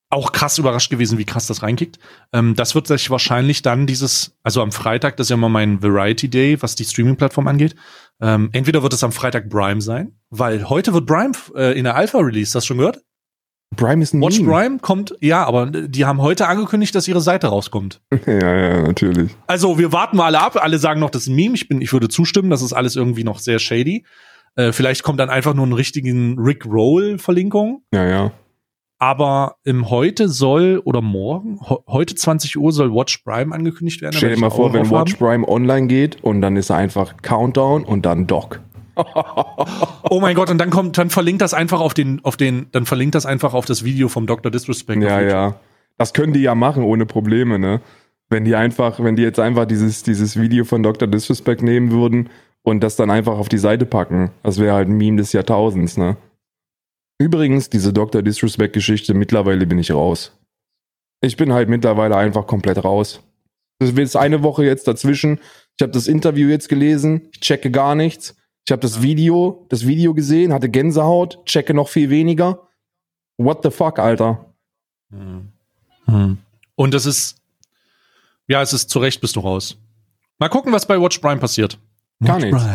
auch krass überrascht gewesen, wie krass das reinkickt. Ähm, das wird sich wahrscheinlich dann dieses, also am Freitag, das ist ja immer mein Variety Day, was die Streaming-Plattform angeht. Ähm, entweder wird es am Freitag Prime sein, weil heute wird Prime äh, in der Alpha Release, hast du schon gehört? Prime ist ein Watch Meme. Prime kommt, ja, aber die haben heute angekündigt, dass ihre Seite rauskommt. Ja, ja, natürlich. Also wir warten mal alle ab. Alle sagen noch, das ist ein Meme. Ich bin, ich würde zustimmen. Das ist alles irgendwie noch sehr shady. Äh, vielleicht kommt dann einfach nur einen richtigen Rick Roll Verlinkung. Ja, ja. Aber im heute soll oder morgen heute 20 Uhr soll Watch Prime angekündigt werden. Stell dir mal vor, wenn Watch haben. Prime online geht und dann ist er einfach Countdown und dann Doc. Oh mein Gott! Und dann kommt, dann verlinkt das einfach auf den, auf den, dann verlinkt das einfach auf das Video vom Dr. Disrespect. Ja, ja. Das können die ja machen ohne Probleme, ne? Wenn die einfach, wenn die jetzt einfach dieses, dieses Video von Dr. Disrespect nehmen würden und das dann einfach auf die Seite packen, das wäre halt ein Meme des Jahrtausends, ne? Übrigens, diese Dr. Disrespect-Geschichte, mittlerweile bin ich raus. Ich bin halt mittlerweile einfach komplett raus. Das ist eine Woche jetzt dazwischen. Ich habe das Interview jetzt gelesen, ich checke gar nichts. Ich habe das Video, das Video gesehen, hatte Gänsehaut, checke noch viel weniger. What the fuck, Alter? Hm. Und es ist, ja, es ist zu Recht bist du raus. Mal gucken, was bei Watch Prime passiert. Gar nichts.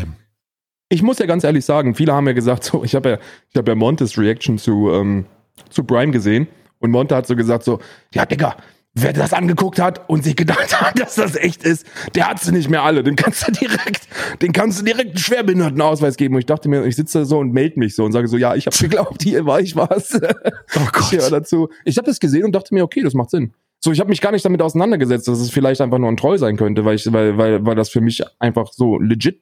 Ich muss ja ganz ehrlich sagen, viele haben ja gesagt, so, ich habe ja, ich habe ja Montes Reaction zu, ähm, zu Prime gesehen und Monte hat so gesagt, so, ja, Digga, wer das angeguckt hat und sich gedacht hat, dass das echt ist, der hat sie nicht mehr alle. Den kannst du direkt, den kannst du direkt einen Schwerbehindertenausweis geben. Und ich dachte mir, ich sitze da so und melde mich so und sage so, ja, ich habe geglaubt, hier war ich was. Oh Ich höre dazu. Ich habe das gesehen und dachte mir, okay, das macht Sinn. So, ich habe mich gar nicht damit auseinandergesetzt, dass es vielleicht einfach nur ein Troll sein könnte, weil ich, weil, weil, weil das für mich einfach so legit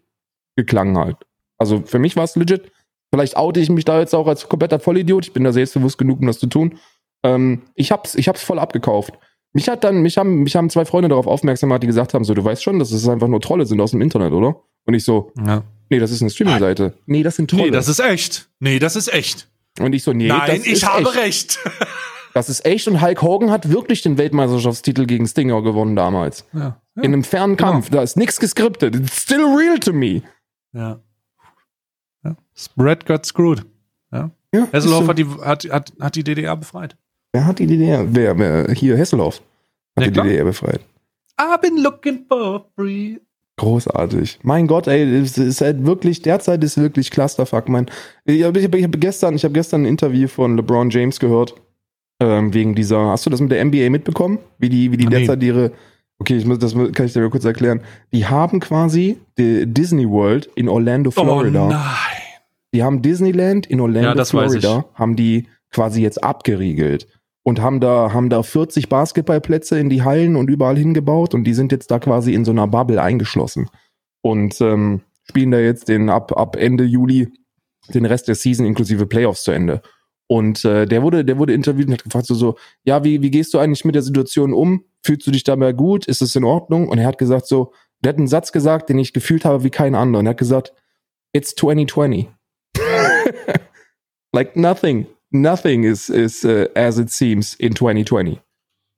geklangen halt. Also für mich war es legit. Vielleicht oute ich mich da jetzt auch als kompletter Vollidiot. Ich bin da selbstbewusst genug, um das zu tun. Ähm, ich hab's, ich hab's voll abgekauft. Mich hat dann, mich haben, mich haben zwei Freunde darauf aufmerksam gemacht, die gesagt haben, so, du weißt schon, dass es einfach nur Trolle sind aus dem Internet, oder? Und ich so, Ja. nee, das ist eine Streaming-Seite. Nee, das sind Trolle. Nee, das ist echt. Nee, das ist echt. und ich so, nee, Nein, das ich ist habe echt. recht. Das ist echt und Hulk Hogan hat wirklich den Weltmeisterschaftstitel gegen Stinger gewonnen damals. Ja. In einem fernen Genau. Kampf. Da ist nichts geskriptet. It's still real to me. Ja. ja. Spread got screwed. Ja. Ja, Hasselhoff hat die, hat, hat, hat die DDR befreit. Wer hat die DDR? Wer, wer? Hier, Hesselhoff hat Ja, die klar. DDR befreit. I've been looking for free. Großartig. Mein Gott, ey, es ist halt wirklich, derzeit ist wirklich Clusterfuck, mein. Ich habe hab gestern, ich habe gestern ein Interview von LeBron James gehört, ähm, wegen dieser, hast du das mit der NBA mitbekommen? Wie die, wie die Nee. derzeit ihre, okay, ich muss, das kann ich dir mal kurz erklären. Die haben quasi die Disney World in Orlando, Florida. Oh nein. Die haben Disneyland in Orlando, Ja, Florida, haben die quasi jetzt abgeriegelt und haben da, haben da 40 Basketballplätze in die Hallen und überall hingebaut und die sind jetzt da quasi in so einer Bubble eingeschlossen und ähm, spielen da jetzt den ab, ab Ende Juli den Rest der Season inklusive Playoffs zu Ende. Und äh, der wurde, der wurde interviewt und hat gefragt so, so, ja, wie, wie gehst du eigentlich mit der Situation um? Fühlst du dich dabei gut? Ist es in Ordnung? Und er hat gesagt so, der hat einen Satz gesagt, den ich gefühlt habe wie kein anderer. Und er hat gesagt, it's 2020. like nothing, nothing is, is uh, as it seems in 2020.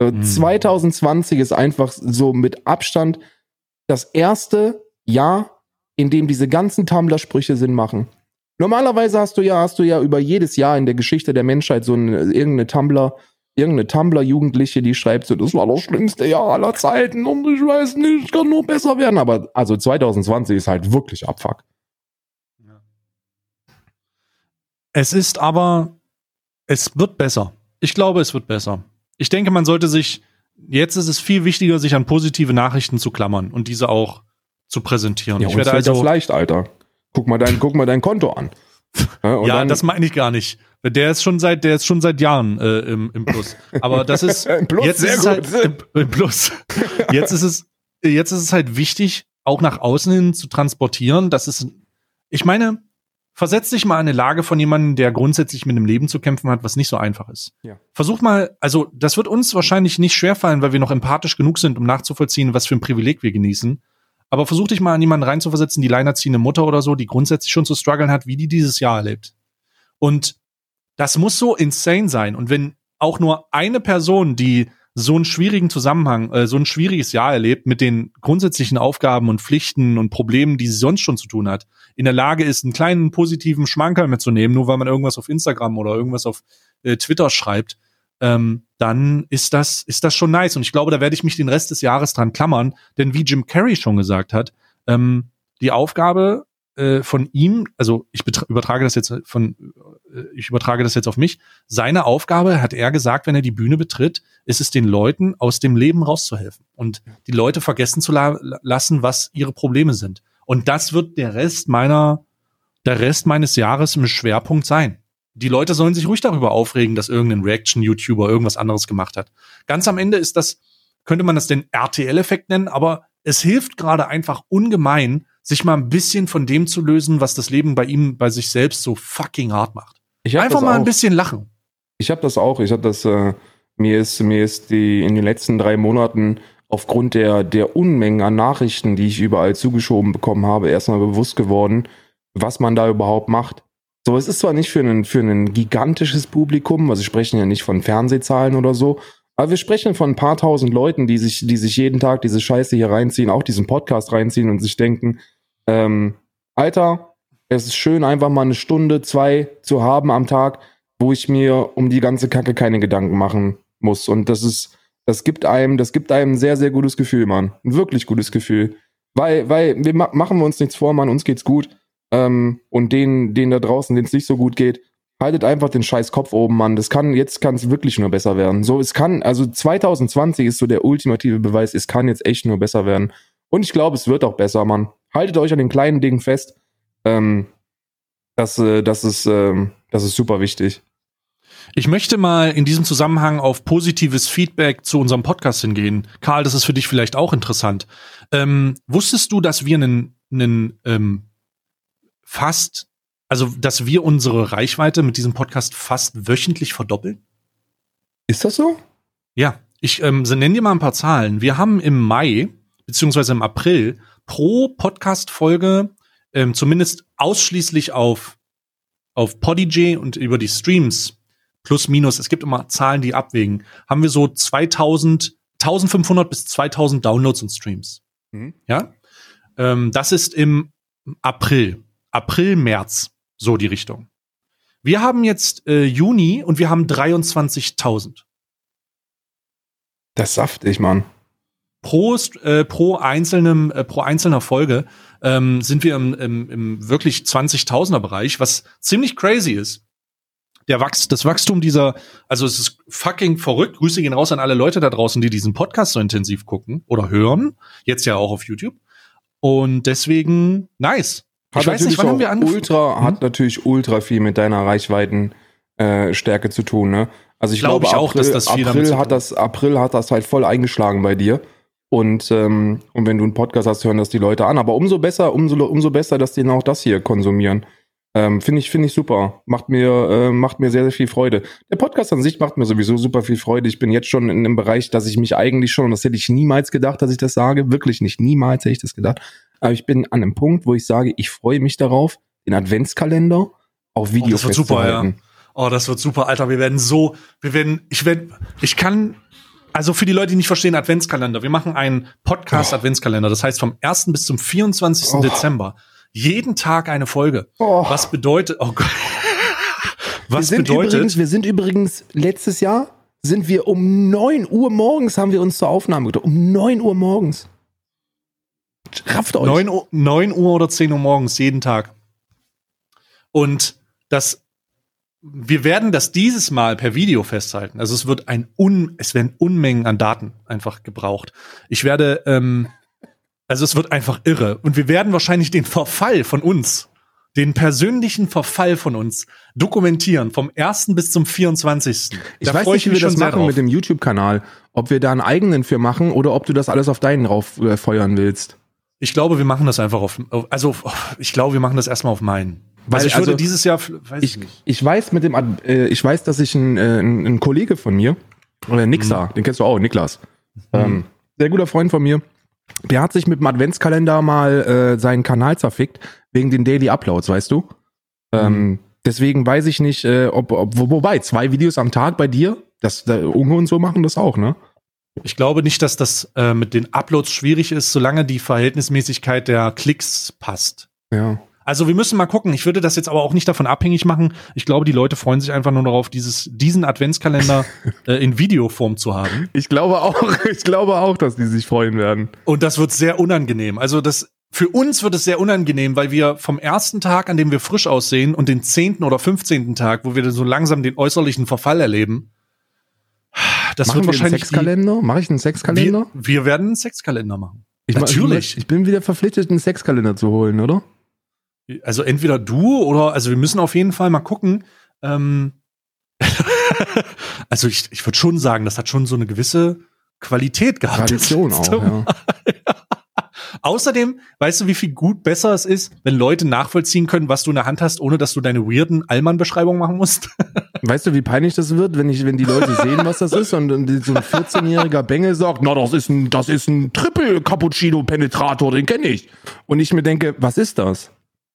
So, Hm. 2020 ist einfach so mit Abstand das erste Jahr, in dem diese ganzen Tumblr-Sprüche Sinn machen. Normalerweise hast du ja, hast du ja über jedes Jahr in der Geschichte der Menschheit so eine, irgendeine Tumblr, irgendeine Tumblr-Jugendliche, die schreibt so, das war das schlimmste Jahr aller Zeiten und ich weiß nicht, es kann nur besser werden. Aber also 2020 ist halt wirklich Abfuck. Es ist aber, es wird besser. Ich glaube, es wird besser. Ich denke, man sollte sich, jetzt ist es viel wichtiger, sich an positive Nachrichten zu klammern und diese auch zu präsentieren. Ja, ich werde also, leicht, Alter. Guck mal dein, guck mal dein Konto an. Ja, ja, dann- das meine ich gar nicht. Der ist schon seit, der ist schon seit Jahren äh, im, im Plus. Aber das ist Im Plus, jetzt ist halt im, im Plus. Jetzt ist es, jetzt ist es halt wichtig, auch nach außen hin zu transportieren. Das ist, ich meine, versetz dich mal in eine Lage von jemandem, der grundsätzlich mit einem Leben zu kämpfen hat, was nicht so einfach ist. Ja. Versuch mal, also das wird uns wahrscheinlich nicht schwerfallen, weil wir noch empathisch genug sind, um nachzuvollziehen, was für ein Privileg wir genießen. Aber versuch dich mal an jemanden reinzuversetzen, die leinerziehende Mutter oder so, die grundsätzlich schon zu strugglen hat, wie die dieses Jahr erlebt. Und das muss so insane sein. Und wenn auch nur eine Person, die so einen schwierigen Zusammenhang, äh, so ein schwieriges Jahr erlebt mit den grundsätzlichen Aufgaben und Pflichten und Problemen, die sie sonst schon zu tun hat, in der Lage ist, einen kleinen positiven Schmankerl mitzunehmen, nur weil man irgendwas auf Instagram oder irgendwas auf äh, Twitter schreibt, ähm, dann ist das, ist das schon nice. Und ich glaube, da werde ich mich den Rest des Jahres dran klammern, denn wie Jim Carrey schon gesagt hat, ähm, die Aufgabe äh, von ihm, also ich übertrage das jetzt von, äh, ich übertrage das jetzt auf mich. Seine Aufgabe hat er gesagt, wenn er die Bühne betritt, ist es den Leuten aus dem Leben rauszuhelfen und die Leute vergessen zu la lassen, was ihre Probleme sind. Und das wird der Rest meiner, der Rest meines Jahres im Schwerpunkt sein. Die Leute sollen sich ruhig darüber aufregen, dass irgendein Reaction-YouTuber irgendwas anderes gemacht hat. Ganz am Ende ist das, könnte man das den RTL-Effekt nennen, aber es hilft gerade einfach ungemein, sich mal ein bisschen von dem zu lösen, was das Leben bei ihm, bei sich selbst so fucking hart macht. Einfach mal ein bisschen lachen. Ich habe das auch. Ich habe das. Äh, mir ist mir ist die in den letzten drei Monaten aufgrund der der Unmengen an Nachrichten, die ich überall zugeschoben bekommen habe, erstmal bewusst geworden, was man da überhaupt macht. So, es ist zwar nicht für ein für ein gigantisches Publikum, also wir sprechen ja nicht von Fernsehzahlen oder so, aber wir sprechen von ein paar tausend Leuten, die sich, die sich jeden Tag diese Scheiße hier reinziehen, auch diesen Podcast reinziehen und sich denken, ähm, Alter, es ist schön, einfach mal eine Stunde, zwei zu haben am Tag, wo ich mir um die ganze Kacke keine Gedanken machen muss. Und das ist, das gibt einem, das gibt einem ein sehr, sehr gutes Gefühl, Mann. Ein wirklich gutes Gefühl. Weil, weil wir ma machen wir uns nichts vor, Mann, uns geht's gut. Ähm, und denen, denen da draußen, denen es nicht so gut geht, haltet einfach den scheiß Kopf oben, Mann. Das kann, jetzt kann es wirklich nur besser werden. So, es kann, also 2020 ist so der ultimative Beweis, es kann jetzt echt nur besser werden. Und ich glaube, es wird auch besser, Mann. Haltet euch an den kleinen Dingen fest. Ähm, das, äh, das, ist, äh, das ist super wichtig. Ich möchte mal in diesem Zusammenhang auf positives Feedback zu unserem Podcast hingehen. Karl, das ist für dich vielleicht auch interessant. Ähm, wusstest du, dass wir einen, einen ähm, fast also dass wir unsere Reichweite mit diesem Podcast fast wöchentlich verdoppeln? Ist das so? Ja, ich ähm, nenne dir mal ein paar Zahlen. Wir haben im Mai beziehungsweise im April pro Podcast-Folge ähm, zumindest ausschließlich auf auf Podigy und über die Streams plus minus, es gibt immer Zahlen, die abwägen, haben wir so 2000, 1500 bis 2000 Downloads und Streams. Mhm. Ja, ähm, das ist im April, April, März. So die Richtung. Wir haben jetzt äh, Juni und wir haben 23.000. Das ist saftig, Mann. Pro, äh, pro, einzelnem, äh, pro einzelner Folge ähm, sind wir im, im, im wirklich 20.000er Bereich, was ziemlich crazy ist. Der Wachs das Wachstum dieser, also es ist fucking verrückt. Grüße gehen raus an alle Leute da draußen, die diesen Podcast so intensiv gucken oder hören. Jetzt ja auch auf YouTube. Und deswegen, nice. Hat ich weiß nicht, wann haben wir angefangen? Ultra, hm? hat natürlich ultra viel mit deiner Reichweitenstärke äh, zu tun, ne? Also ich Glaub glaube, ich April, auch, dass das viel April hat das, April hat das halt voll eingeschlagen bei dir. Und, ähm, und wenn du einen Podcast hast, hören das die Leute an. Aber umso besser, umso, umso besser, dass die auch das hier konsumieren. Ähm, finde ich, finde ich super. Macht mir, äh, macht mir sehr, sehr viel Freude. Der Podcast an sich macht mir sowieso super viel Freude. Ich bin jetzt schon in einem Bereich, dass ich mich eigentlich schon, und das hätte ich niemals gedacht, dass ich das sage, wirklich nicht, niemals hätte ich das gedacht, aber ich bin an einem Punkt, wo ich sage, ich freue mich darauf, den Adventskalender auf Video oh, das wird super, ja. Oh, das wird super, Alter. Wir werden so, wir werden, ich werde, ich kann, also für die Leute, die nicht verstehen, Adventskalender. Wir machen einen Podcast-Adventskalender. Das heißt vom 1. bis zum 24. Oh. Dezember. Jeden Tag eine Folge. Oh. Was bedeutet, oh Gott. Was wir bedeutet? Übrigens, wir sind übrigens letztes Jahr sind wir um 9 Uhr morgens haben wir uns zur Aufnahme getroffen. Um 9 Uhr morgens. Rafft euch. 9 Uhr, 9 Uhr oder 10 Uhr morgens, jeden Tag. Und das, wir werden das dieses Mal per Video festhalten. Also es wird ein Un, es werden Unmengen an Daten einfach gebraucht. Ich werde, ähm, also es wird einfach irre. Und wir werden wahrscheinlich den Verfall von uns, den persönlichen Verfall von uns dokumentieren, vom 1. bis zum 24. Ich da weiß nicht, wie wir das machen mit dem YouTube-Kanal. Ob wir da einen eigenen für machen oder ob du das alles auf deinen rauf äh, feuern willst. Ich glaube, wir machen das einfach auf, also ich glaube, wir machen das erstmal auf meinen. Weil also ich würde also, dieses Jahr, weiß ich, ich, ich weiß mit dem, äh, ich weiß, dass ich ein, äh, ein, Kollege von mir, oder Nixa, mhm. den kennst du auch, Niklas, mhm. ähm, sehr guter Freund von mir, der hat sich mit dem Adventskalender mal äh, seinen Kanal zerfickt, wegen den Daily Uploads, weißt du? Ähm, mhm. Ähm, deswegen weiß ich nicht, äh, ob, ob, wobei, zwei Videos am Tag bei dir, das, da, Unge und so machen das auch, ne? Ich glaube nicht, dass das äh, mit den Uploads schwierig ist, solange die Verhältnismäßigkeit der Klicks passt. Ja. Also wir müssen mal gucken. Ich würde das jetzt aber auch nicht davon abhängig machen. Ich glaube, die Leute freuen sich einfach nur darauf, dieses, diesen Adventskalender äh, in Videoform zu haben. Ich glaube auch, ich glaube auch, dass die sich freuen werden. Und das wird sehr unangenehm. Also das, für uns wird es sehr unangenehm, weil wir vom ersten Tag, an dem wir frisch aussehen und den zehnten oder fünfzehnten Tag, wo wir so langsam den äußerlichen Verfall erleben, das Machen wird wir einen wahrscheinlich die, Sexkalender? Mache ich einen Sexkalender? wir, wir werden einen Sexkalender machen. Ich mach- Natürlich. Ich bin wieder verpflichtet, einen Sexkalender zu holen, oder? Also entweder du oder also wir müssen auf jeden Fall mal gucken. Ähm, also ich, ich würde schon sagen, das hat schon so eine gewisse Qualität gehabt. Tradition auch, ja. Außerdem, weißt du, wie viel gut besser es ist, wenn Leute nachvollziehen können, was du in der Hand hast, ohne dass du deine weirden Allmann-Beschreibungen machen musst? Weißt du, wie peinlich das wird, wenn ich, wenn die Leute sehen, was das ist und, und so ein 14-jähriger Bengel sagt, na, das ist ein, das ist ein Triple Cappuccino Penetrator, den kenne ich. Und ich mir denke, was ist das?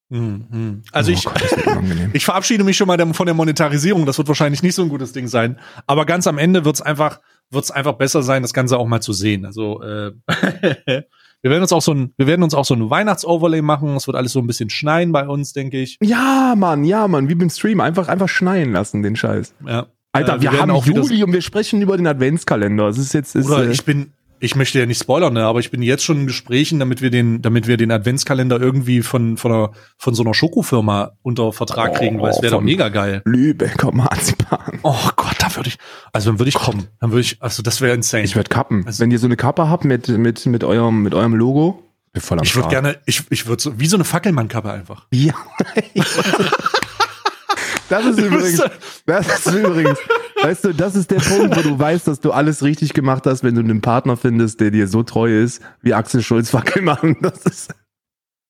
Also Oh ich, Gott, ich verabschiede mich schon mal der- von der Monetarisierung. Das wird wahrscheinlich nicht so ein gutes Ding sein. Aber ganz am Ende wird's einfach, wird's einfach besser sein, das Ganze auch mal zu sehen. Also äh, wir werden uns auch so ein, wir werden uns auch so ein Weihnachtsoverlay machen. Es wird alles so ein bisschen schneien bei uns, denke ich. Ja, Mann, ja, Mann, wie beim Stream, einfach, einfach schneien lassen, den Scheiß. Ja. Alter, Äh, wir, werden haben auch Juli und wir sprechen über den Adventskalender. Es ist jetzt, ist, Oder äh, ich bin, ich möchte ja nicht spoilern, ne, aber ich bin jetzt schon in Gesprächen, damit wir den, damit wir den Adventskalender irgendwie von, von, einer, von so einer Schokofirma unter Vertrag kriegen, weil es wäre doch mega geil. Lübecker Marzipan. Oh Gott, da würde ich, also dann würde ich kommen. Dann würde ich, also das wäre insane. Ich würde kappen. Also- Wenn ihr so eine Kappe habt mit, mit, mit eurem, mit eurem Logo, bin voll am Ich würde gerne, ich, ich würde so, wie so eine Fackelmannkappe einfach. Ja. Das ist übrigens, das ist übrigens, weißt du, das ist der Punkt, wo du weißt, dass du alles richtig gemacht hast, wenn du einen Partner findest, der dir so treu ist, wie Axel Schulz Fackelmann. Das ist,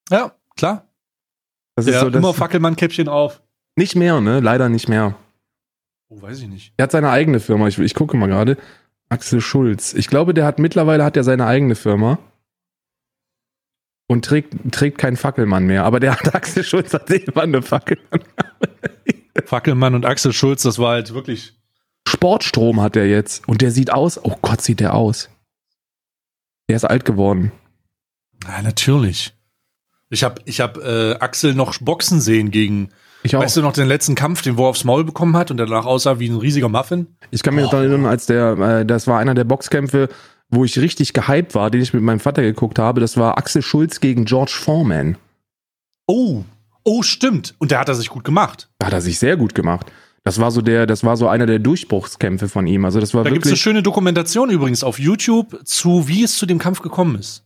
Ja, klar. das Der ist so, immer das, Fackelmann-Käppchen auf. nicht mehr, ne? Leider nicht mehr. Oh, weiß ich nicht. Er hat seine eigene Firma. Ich, ich gucke mal gerade. Axel Schulz. Ich glaube, der hat mittlerweile hat er seine eigene Firma. Und trägt, trägt keinen Fackelmann mehr. Aber der hat Axel Schulz hat immer eine Fackelmann. Fackelmann und Axel Schulz, das war halt wirklich. Sportstrom hat er jetzt. Und der sieht aus. Oh Gott, sieht der aus. Der ist alt geworden. Ja, natürlich. Ich habe ich hab, äh, Axel noch Boxen sehen gegen, Ich auch. weißt du noch, den letzten Kampf, den wo er aufs Maul bekommen hat und der danach aussah wie ein riesiger Muffin? Ich kann mich noch daran erinnern, als der, äh, das war einer der Boxkämpfe, wo ich richtig gehypt war, den ich mit meinem Vater geguckt habe. Das war Axel Schulz gegen George Foreman. Oh, oh, stimmt. Und der hat er sich gut gemacht. Da hat er sich sehr gut gemacht. Das war so der, das war so einer der Durchbruchskämpfe von ihm. Also das war Da gibt es eine schöne Dokumentation übrigens auf YouTube zu, wie es zu dem Kampf gekommen ist.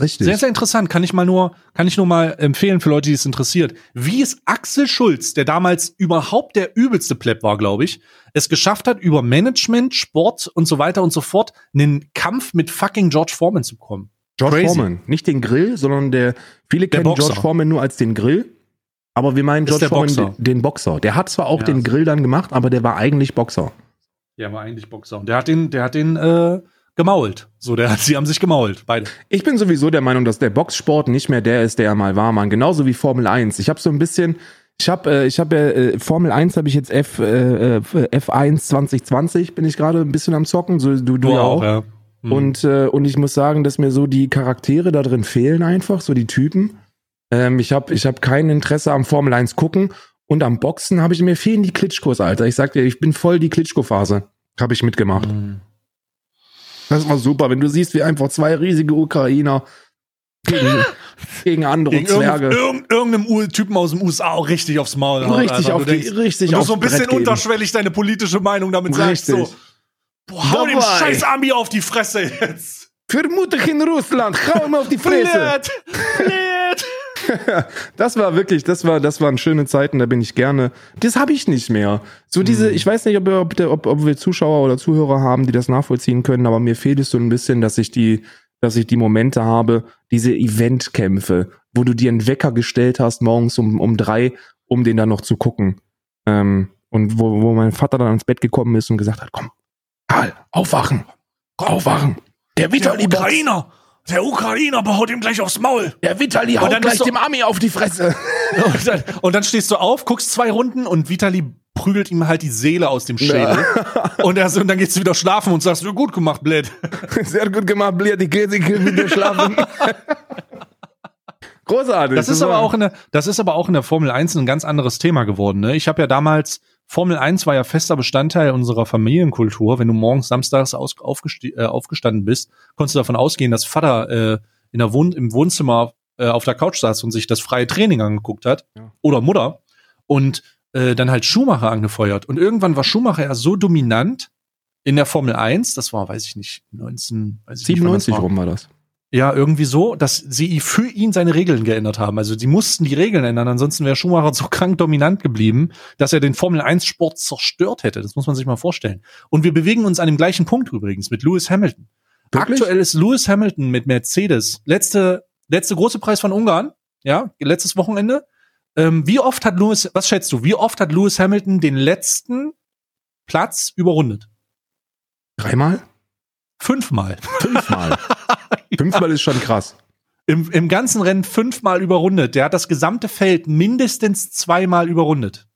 richtig. Sehr, sehr interessant. Kann ich mal nur, kann ich nur mal empfehlen für Leute, die es interessiert. Wie es Axel Schulz, der damals überhaupt der übelste Pleb war, glaube ich, es geschafft hat, über Management, Sport und so weiter und so fort, einen Kampf mit fucking George Foreman zu bekommen. George Crazy. Foreman, nicht den Grill, sondern der viele Der kennen Boxer. George Foreman nur als den Grill, aber wir meinen George Foreman Boxer. den, den Boxer. Der hat zwar auch Ja. den Grill dann gemacht, aber der war eigentlich Boxer. Der war eigentlich Boxer. Und der hat den, der hat den äh, gemault. So, der hat, sie haben sich gemault, beide. Ich bin sowieso der Meinung, dass der Boxsport nicht mehr der ist, der er mal war, Mann. Genauso wie Formel 1. Ich habe so ein bisschen, ich habe, äh, ich habe äh, Formel 1 habe ich jetzt F äh, äh, F1 2020 bin ich gerade ein bisschen am zocken, so du, du ja auch. ja. Mhm. Und äh, und ich muss sagen, dass mir so die Charaktere da drin fehlen einfach, so die Typen. Ähm, ich habe ich habe kein Interesse am Formel 1 gucken und am Boxen habe ich mir fehlen die Klitschkos, Alter. Ich sag dir, ich bin voll die Klitschko Phase. Habe ich mitgemacht. Mhm. Das war super, wenn du siehst, wie einfach zwei riesige Ukrainer gegen, gegen andere Gegen Zwerge irgendeinem, irgendeinem U- Typen aus dem USA auch richtig aufs Maul. richtig Alter. auf die, denkst- richtig und du aufs so ein bisschen Brett geben. unterschwellig deine politische Meinung damit sagst. Richtig. So, boah, hau dem scheiß Ami auf die Fresse jetzt. Vermutlich in Russland, hau ihm auf die Fresse. Blöd, blöd. Das war wirklich, das war, das waren schöne Zeiten, da bin ich gerne. Das habe ich nicht mehr. So diese, ich weiß nicht, ob, ob, der- ob, ob wir Zuschauer oder Zuhörer haben, die das nachvollziehen können, aber mir fehlt es so ein bisschen, dass ich die, dass ich die Momente habe, diese Eventkämpfe, wo du dir einen Wecker gestellt hast, morgens um, um drei, um den dann noch zu gucken. Ähm, und wo, wo mein Vater dann ans Bett gekommen ist und gesagt hat, komm, Karl, aufwachen, aufwachen. Der Der Vitali, boxt. Ukrainer, der Ukrainer behaut ihm gleich aufs Maul. der Vitali Und haut dann gleich dem Ami auf die Fresse. Und dann, und dann stehst du auf, guckst zwei Runden und Vitali prügelt ihm halt die Seele aus dem Schädel. Und, er so, und dann gehst du wieder schlafen und sagst, du gut gemacht, blöd. Sehr gut gemacht, Blier, die Käse wieder schlafen. Großartig. Das ist aber auch in der, das ist aber auch in der Formel 1 ein ganz anderes Thema geworden. Ne? Ich habe ja damals, Formel 1 war ja fester Bestandteil unserer Familienkultur. Wenn du morgens samstags aus, äh, aufgestanden bist, konntest du davon ausgehen, dass Vater äh, in der Wohn im Wohnzimmer äh, auf der Couch saß und sich das freie Training angeguckt hat. Ja. Oder Mutter. Und äh, dann halt Schumacher angefeuert. Und irgendwann war Schumacher ja so dominant in der Formel 1, das war, weiß ich nicht, 19, weiß ich 97 nicht, rum war das. Ja, irgendwie so, dass sie für ihn seine Regeln geändert haben. Also sie mussten die Regeln ändern, ansonsten wäre Schumacher so krank dominant geblieben, dass er den Formel 1 Sport zerstört hätte. Das muss man sich mal vorstellen. Und wir bewegen uns an dem gleichen Punkt übrigens mit Lewis Hamilton. Wirklich? Aktuell ist Lewis Hamilton mit Mercedes letzte letzte große Preis von Ungarn, ja, letztes Wochenende. Ähm, wie oft hat Lewis, was schätzt du, wie oft hat Lewis Hamilton den letzten Platz überrundet? Dreimal? Fünfmal. Fünfmal. Fünfmal ist schon krass. Im, Im ganzen Rennen fünfmal überrundet. Der hat das gesamte Feld mindestens zweimal überrundet.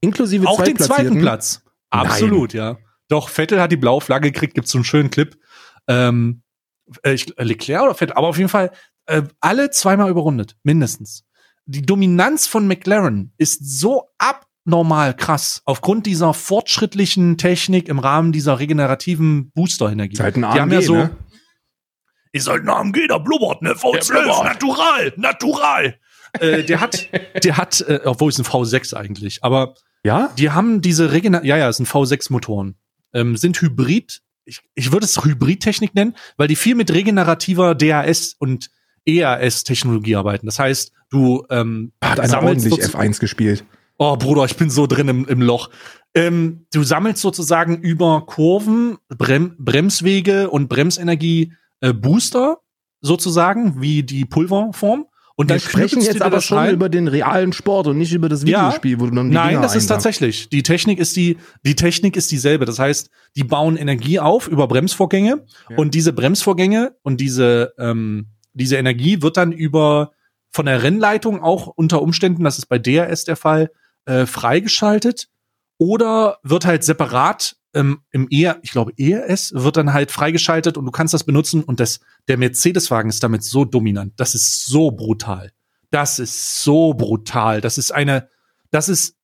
Inklusive Auch den zweiten Platz. Absolut, Nein. ja. Doch, Vettel hat die blaue Flagge gekriegt, gibt's so einen schönen Clip. Ähm, äh, ich, Leclerc oder Vettel, aber auf jeden Fall äh, alle zweimal überrundet, mindestens. Die Dominanz von McLaren ist so abnormal krass aufgrund dieser fortschrittlichen Technik im Rahmen dieser regenerativen Booster-Energie. AMG, Die haben ja so, ne? Ist halt ein AMG, der blubbert, ne? V12, natural, natural. äh, der hat, der hat, äh, obwohl es ein V6 eigentlich, aber ja, die haben diese Regener, ja, ja, es sind V6-Motoren, ähm, sind Hybrid ich, ich würde es Hybridtechnik nennen, weil die viel mit regenerativer DAS und EAS-Technologie arbeiten. Das heißt, du ähm, hat einer ordentlich F1 gespielt. Oh, Bruder, ich bin so drin im, im Loch. Ähm, du sammelst sozusagen über Kurven, Brem Bremswege und Bremsenergie äh, Booster sozusagen, wie die Pulverform. Und Wir sprechen jetzt aber schon rein. über den realen Sport und nicht über das Videospiel, ja, wo du dann die Nein, Dinger das ist tatsächlich. Die Technik ist die, die Technik ist dieselbe. Das heißt, die bauen Energie auf über Bremsvorgänge ja. und diese Bremsvorgänge und diese, ähm, diese Energie wird dann über von der Rennleitung auch unter Umständen, das ist bei DRS der Fall, äh, freigeschaltet oder wird halt separat ähm, im ER, ich glaube ERS wird dann halt freigeschaltet und du kannst das benutzen und das, der Mercedes-Wagen ist damit so dominant. Das ist so brutal. Das ist so brutal. Das ist eine, das ist,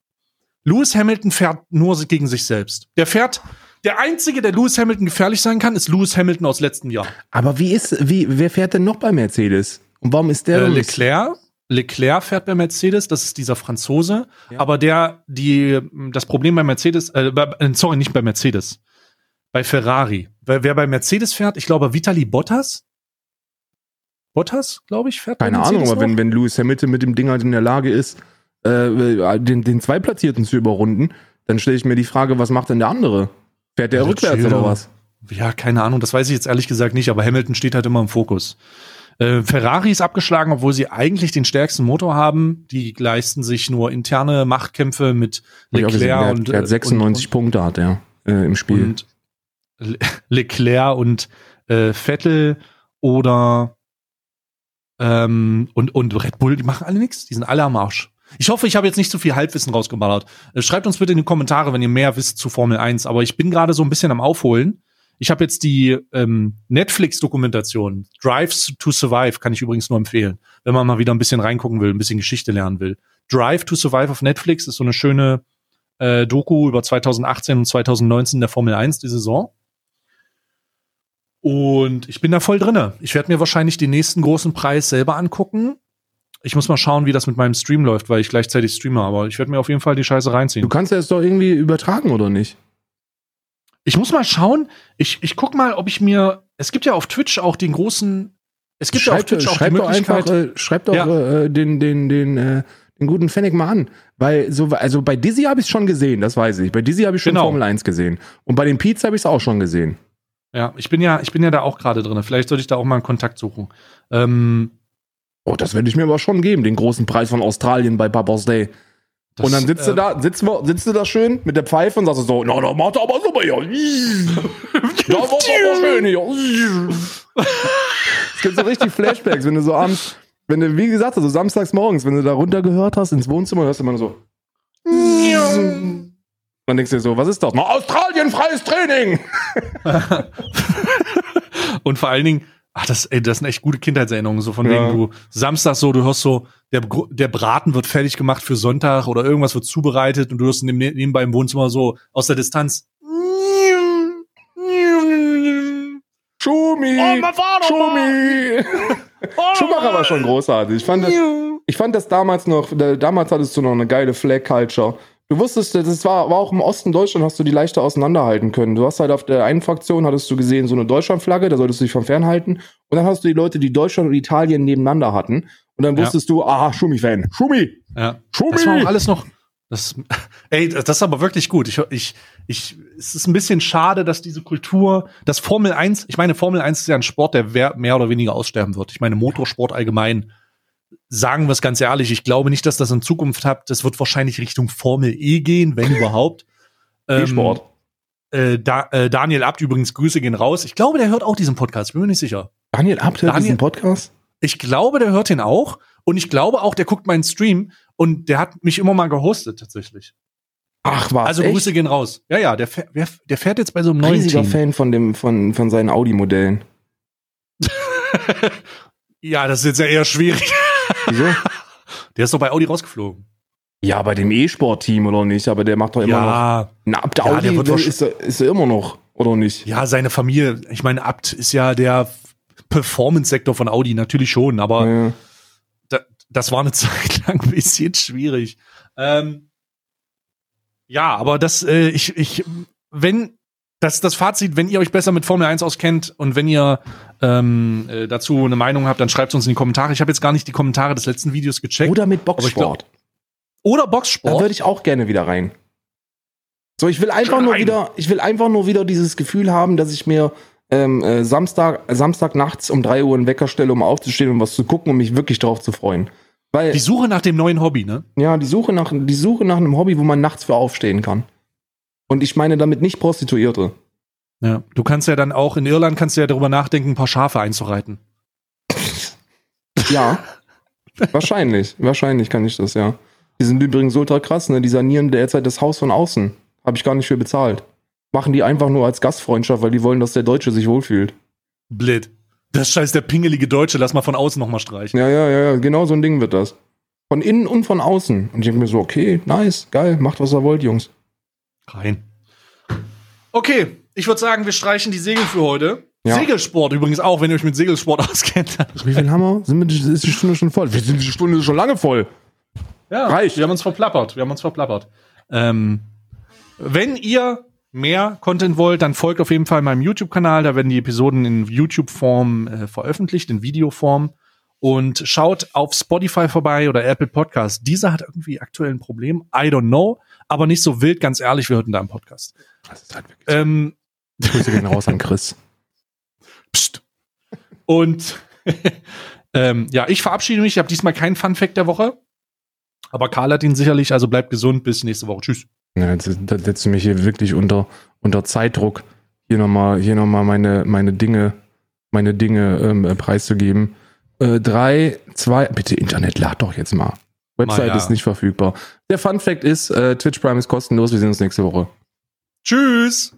Lewis Hamilton fährt nur gegen sich selbst. Der fährt, der einzige, der Lewis Hamilton gefährlich sein kann, ist Lewis Hamilton aus letztem Jahr. Aber wie ist, wie, wer fährt denn noch bei Mercedes? Und warum ist der? Äh, Leclerc, Leclerc fährt bei Mercedes, das ist dieser Franzose, ja. aber der, die, das Problem bei Mercedes, äh, bei, äh, sorry, nicht bei Mercedes, bei Ferrari. Wer, wer bei Mercedes fährt, ich glaube Vitali Bottas. Bottas, glaube ich, fährt Keine bei Ahnung, aber wenn, wenn Lewis Hamilton mit dem Ding halt in der Lage ist, äh, den, den Zweitplatzierten zu überrunden, dann stelle ich mir die Frage, was macht denn der andere? Fährt der ja, rückwärts oder was? Ja, keine Ahnung, das weiß ich jetzt ehrlich gesagt nicht, aber Hamilton steht halt immer im Fokus. Äh, Ferrari ist abgeschlagen, obwohl sie eigentlich den stärksten Motor haben. Die leisten sich nur interne Machtkämpfe mit Leclerc und. Er hat 96 und, Punkte hat er äh, im Spiel. Und Le Leclerc und äh, Vettel oder ähm, und, und Red Bull, die machen alle nichts. Die sind alle am Arsch. Ich hoffe, ich habe jetzt nicht zu viel Halbwissen rausgeballert. Äh, schreibt uns bitte in die Kommentare, wenn ihr mehr wisst zu Formel 1. Aber ich bin gerade so ein bisschen am Aufholen. Ich habe jetzt die ähm, Netflix-Dokumentation Drives to Survive, kann ich übrigens nur empfehlen, wenn man mal wieder ein bisschen reingucken will, ein bisschen Geschichte lernen will. Drive to Survive auf Netflix ist so eine schöne äh, Doku über 2018 und 2019 der Formel 1, die Saison. Und ich bin da voll drinne. Ich werde mir wahrscheinlich den nächsten großen Preis selber angucken. Ich muss mal schauen, wie das mit meinem Stream läuft, weil ich gleichzeitig streame, aber ich werde mir auf jeden Fall die Scheiße reinziehen. Du kannst ja es doch irgendwie übertragen, oder nicht? Ich muss mal schauen. Ich, ich guck mal, ob ich mir. Es gibt ja auf Twitch auch den großen. Es gibt schreibt, ja auf Twitch auch die Möglichkeit. Doch einfach, äh, schreibt doch ja. äh, den, den, den, äh, den guten Fennec mal an. Weil so, also bei Dizzy habe ich es schon gesehen, das weiß ich. Bei Dizzy habe ich schon genau. Formel 1 gesehen. Und bei den Pete's habe ich es auch schon gesehen. Ja, ich bin ja, ich bin ja da auch gerade drin. Vielleicht sollte ich da auch mal einen Kontakt suchen. Ähm, oh, das werde ich mir aber schon geben, den großen Preis von Australien bei Papa's Day. Das, und dann sitzt äh, du da, sitzt, sitzt du da schön mit der Pfeife und sagst so, na, da macht er aber super hier. da war aber schön hier. Es gibt so richtig Flashbacks, wenn du so abends, wenn du, wie gesagt, so samstags morgens, wenn du da runtergehört hast ins Wohnzimmer, hörst du immer so. Dann denkst du dir so, was ist das? Na, Australien, freies Training! und vor allen Dingen, Ach, das, ey, das sind echt gute Kindheitserinnerungen. So von Ja. wegen du Samstag so, du hörst so, der, der Braten wird fertig gemacht für Sonntag oder irgendwas wird zubereitet und du hörst neben, nebenbei im Wohnzimmer so aus der Distanz. Schumi! Oh, mein Vater, Schumi! Schumacher war schon großartig. Ich fand das, ich fand das damals noch, da- damals hattest du noch eine geile Flag-Culture. Du wusstest, das war, war auch im Osten Deutschland, hast du die leichter auseinanderhalten können. Du hast halt auf der einen Fraktion, hattest du gesehen, so eine Deutschlandflagge, da solltest du dich vom fernhalten. Und dann hast du die Leute, die Deutschland und Italien nebeneinander hatten. Und dann Ja. wusstest du, aha, Schumi-Fan. Schumi! Ja. Schumi! Das war auch alles noch. Das, ey, das ist aber wirklich gut. Ich, ich, ich, es ist ein bisschen schade, dass diese Kultur, das Formel 1, ich meine, Formel 1 ist ja ein Sport, der mehr oder weniger aussterben wird. Ich meine, Motorsport allgemein, sagen wir es ganz ehrlich, ich glaube nicht, dass das in Zukunft habt. Das wird wahrscheinlich Richtung Formel E gehen, wenn überhaupt. Ähm, E-Sport. Äh, da, äh, Daniel Abt übrigens, Grüße gehen raus. Ich glaube, der hört auch diesen Podcast, bin mir nicht sicher. Daniel Abt hört Daniel- diesen Podcast? Ich glaube, der hört den auch. Und ich glaube auch, der guckt meinen Stream und der hat mich immer mal gehostet, tatsächlich. Ach, was? Also echt? Grüße gehen raus. Ja, ja, der, wer- der fährt jetzt bei so einem neuen Riesiger Team. Fan von, dem, von, von seinen Audi-Modellen. Ja, das ist jetzt ja eher schwierig. Wieso? Der ist doch bei Audi rausgeflogen. Ja, bei dem E-Sport-Team oder nicht, aber der macht doch immer noch. Ja, Na, ab der Ja, Audi der wird wahrsch- ist, er, ist er immer noch, oder nicht? ja, seine Familie, ich meine, Abt ist ja der Performance-Sektor von Audi, natürlich schon, aber Ja. da, das war eine Zeit lang ein bisschen schwierig. Ähm, ja, aber das, äh, ich, ich, wenn, das das Fazit, wenn ihr euch besser mit Formel 1 auskennt und wenn ihr ähm, äh, dazu eine Meinung habt, dann schreibt uns in die Kommentare. Ich habe jetzt gar nicht die Kommentare des letzten Videos gecheckt. Oder mit ich glaub- Boxsport. Oder Da Boxsport. würde ich auch gerne wieder rein. So, ich will einfach Schön nur wieder, ich will einfach nur wieder dieses Gefühl haben, dass ich mir ähm, äh, Samstag, Samstag nachts um 3 Uhr einen Wecker stelle, um aufzustehen und was zu gucken, um mich wirklich drauf zu freuen. Weil, Die Suche nach dem neuen Hobby, ne? ja, die Suche nach, die Suche nach einem Hobby, wo man nachts für aufstehen kann. Und ich meine damit nicht Prostituierte. Ja. Du kannst ja dann auch in Irland kannst du ja darüber nachdenken, ein paar Schafe einzureiten. Ja. wahrscheinlich. Wahrscheinlich kann ich das, ja. Die sind übrigens ultra krass, ne? Die sanieren derzeit das Haus von außen. Habe ich gar nicht für bezahlt. Machen die einfach nur als Gastfreundschaft, weil die wollen, dass der Deutsche sich wohlfühlt. Blöd. Das scheiß der pingelige Deutsche, lass mal von außen nochmal streichen. Ja, ja, ja, ja, genau so ein Ding wird das. Von innen und von außen. Und ich denke mir so, okay, nice, geil, macht was ihr wollt, Jungs. Rein. Okay, ich würde sagen, wir streichen die Segel für heute. Ja. Segelsport übrigens auch, wenn ihr euch mit Segelsport auskennt. Wie viel haben wir? Sind wir, ist die Stunde schon voll? Wir sind die Stunde schon lange voll. Ja, Reicht. Wir haben uns verplappert. Wir haben uns verplappert. Ähm, wenn ihr mehr Content wollt, dann folgt auf jeden Fall meinem YouTube-Kanal. Da werden die Episoden in YouTube-Form äh, veröffentlicht, in Videoform. Und schaut auf Spotify vorbei oder Apple Podcast. Dieser hat irgendwie aktuell ein Problem. I don't know. Aber nicht so wild, ganz ehrlich, wir hörten da im Podcast. Das ist halt wirklich. Ähm, Grüße gehen raus an Chris. Psst. Und ähm, ja, ich verabschiede mich. Ich habe diesmal keinen Fun-Fact der Woche. Aber Karl hat ihn sicherlich, also bleibt gesund. Bis nächste Woche. Tschüss. Ja, jetzt da setzt du mich hier wirklich unter, unter Zeitdruck, hier nochmal hier noch mal meine, meine Dinge, meine Dinge ähm, äh, preiszugeben. Äh, drei, zwei, bitte Internet, lad doch jetzt mal. Website ja. ist nicht verfügbar. Der Fun Fact ist, äh, Twitch Prime ist kostenlos, wir sehen uns nächste Woche. Tschüss.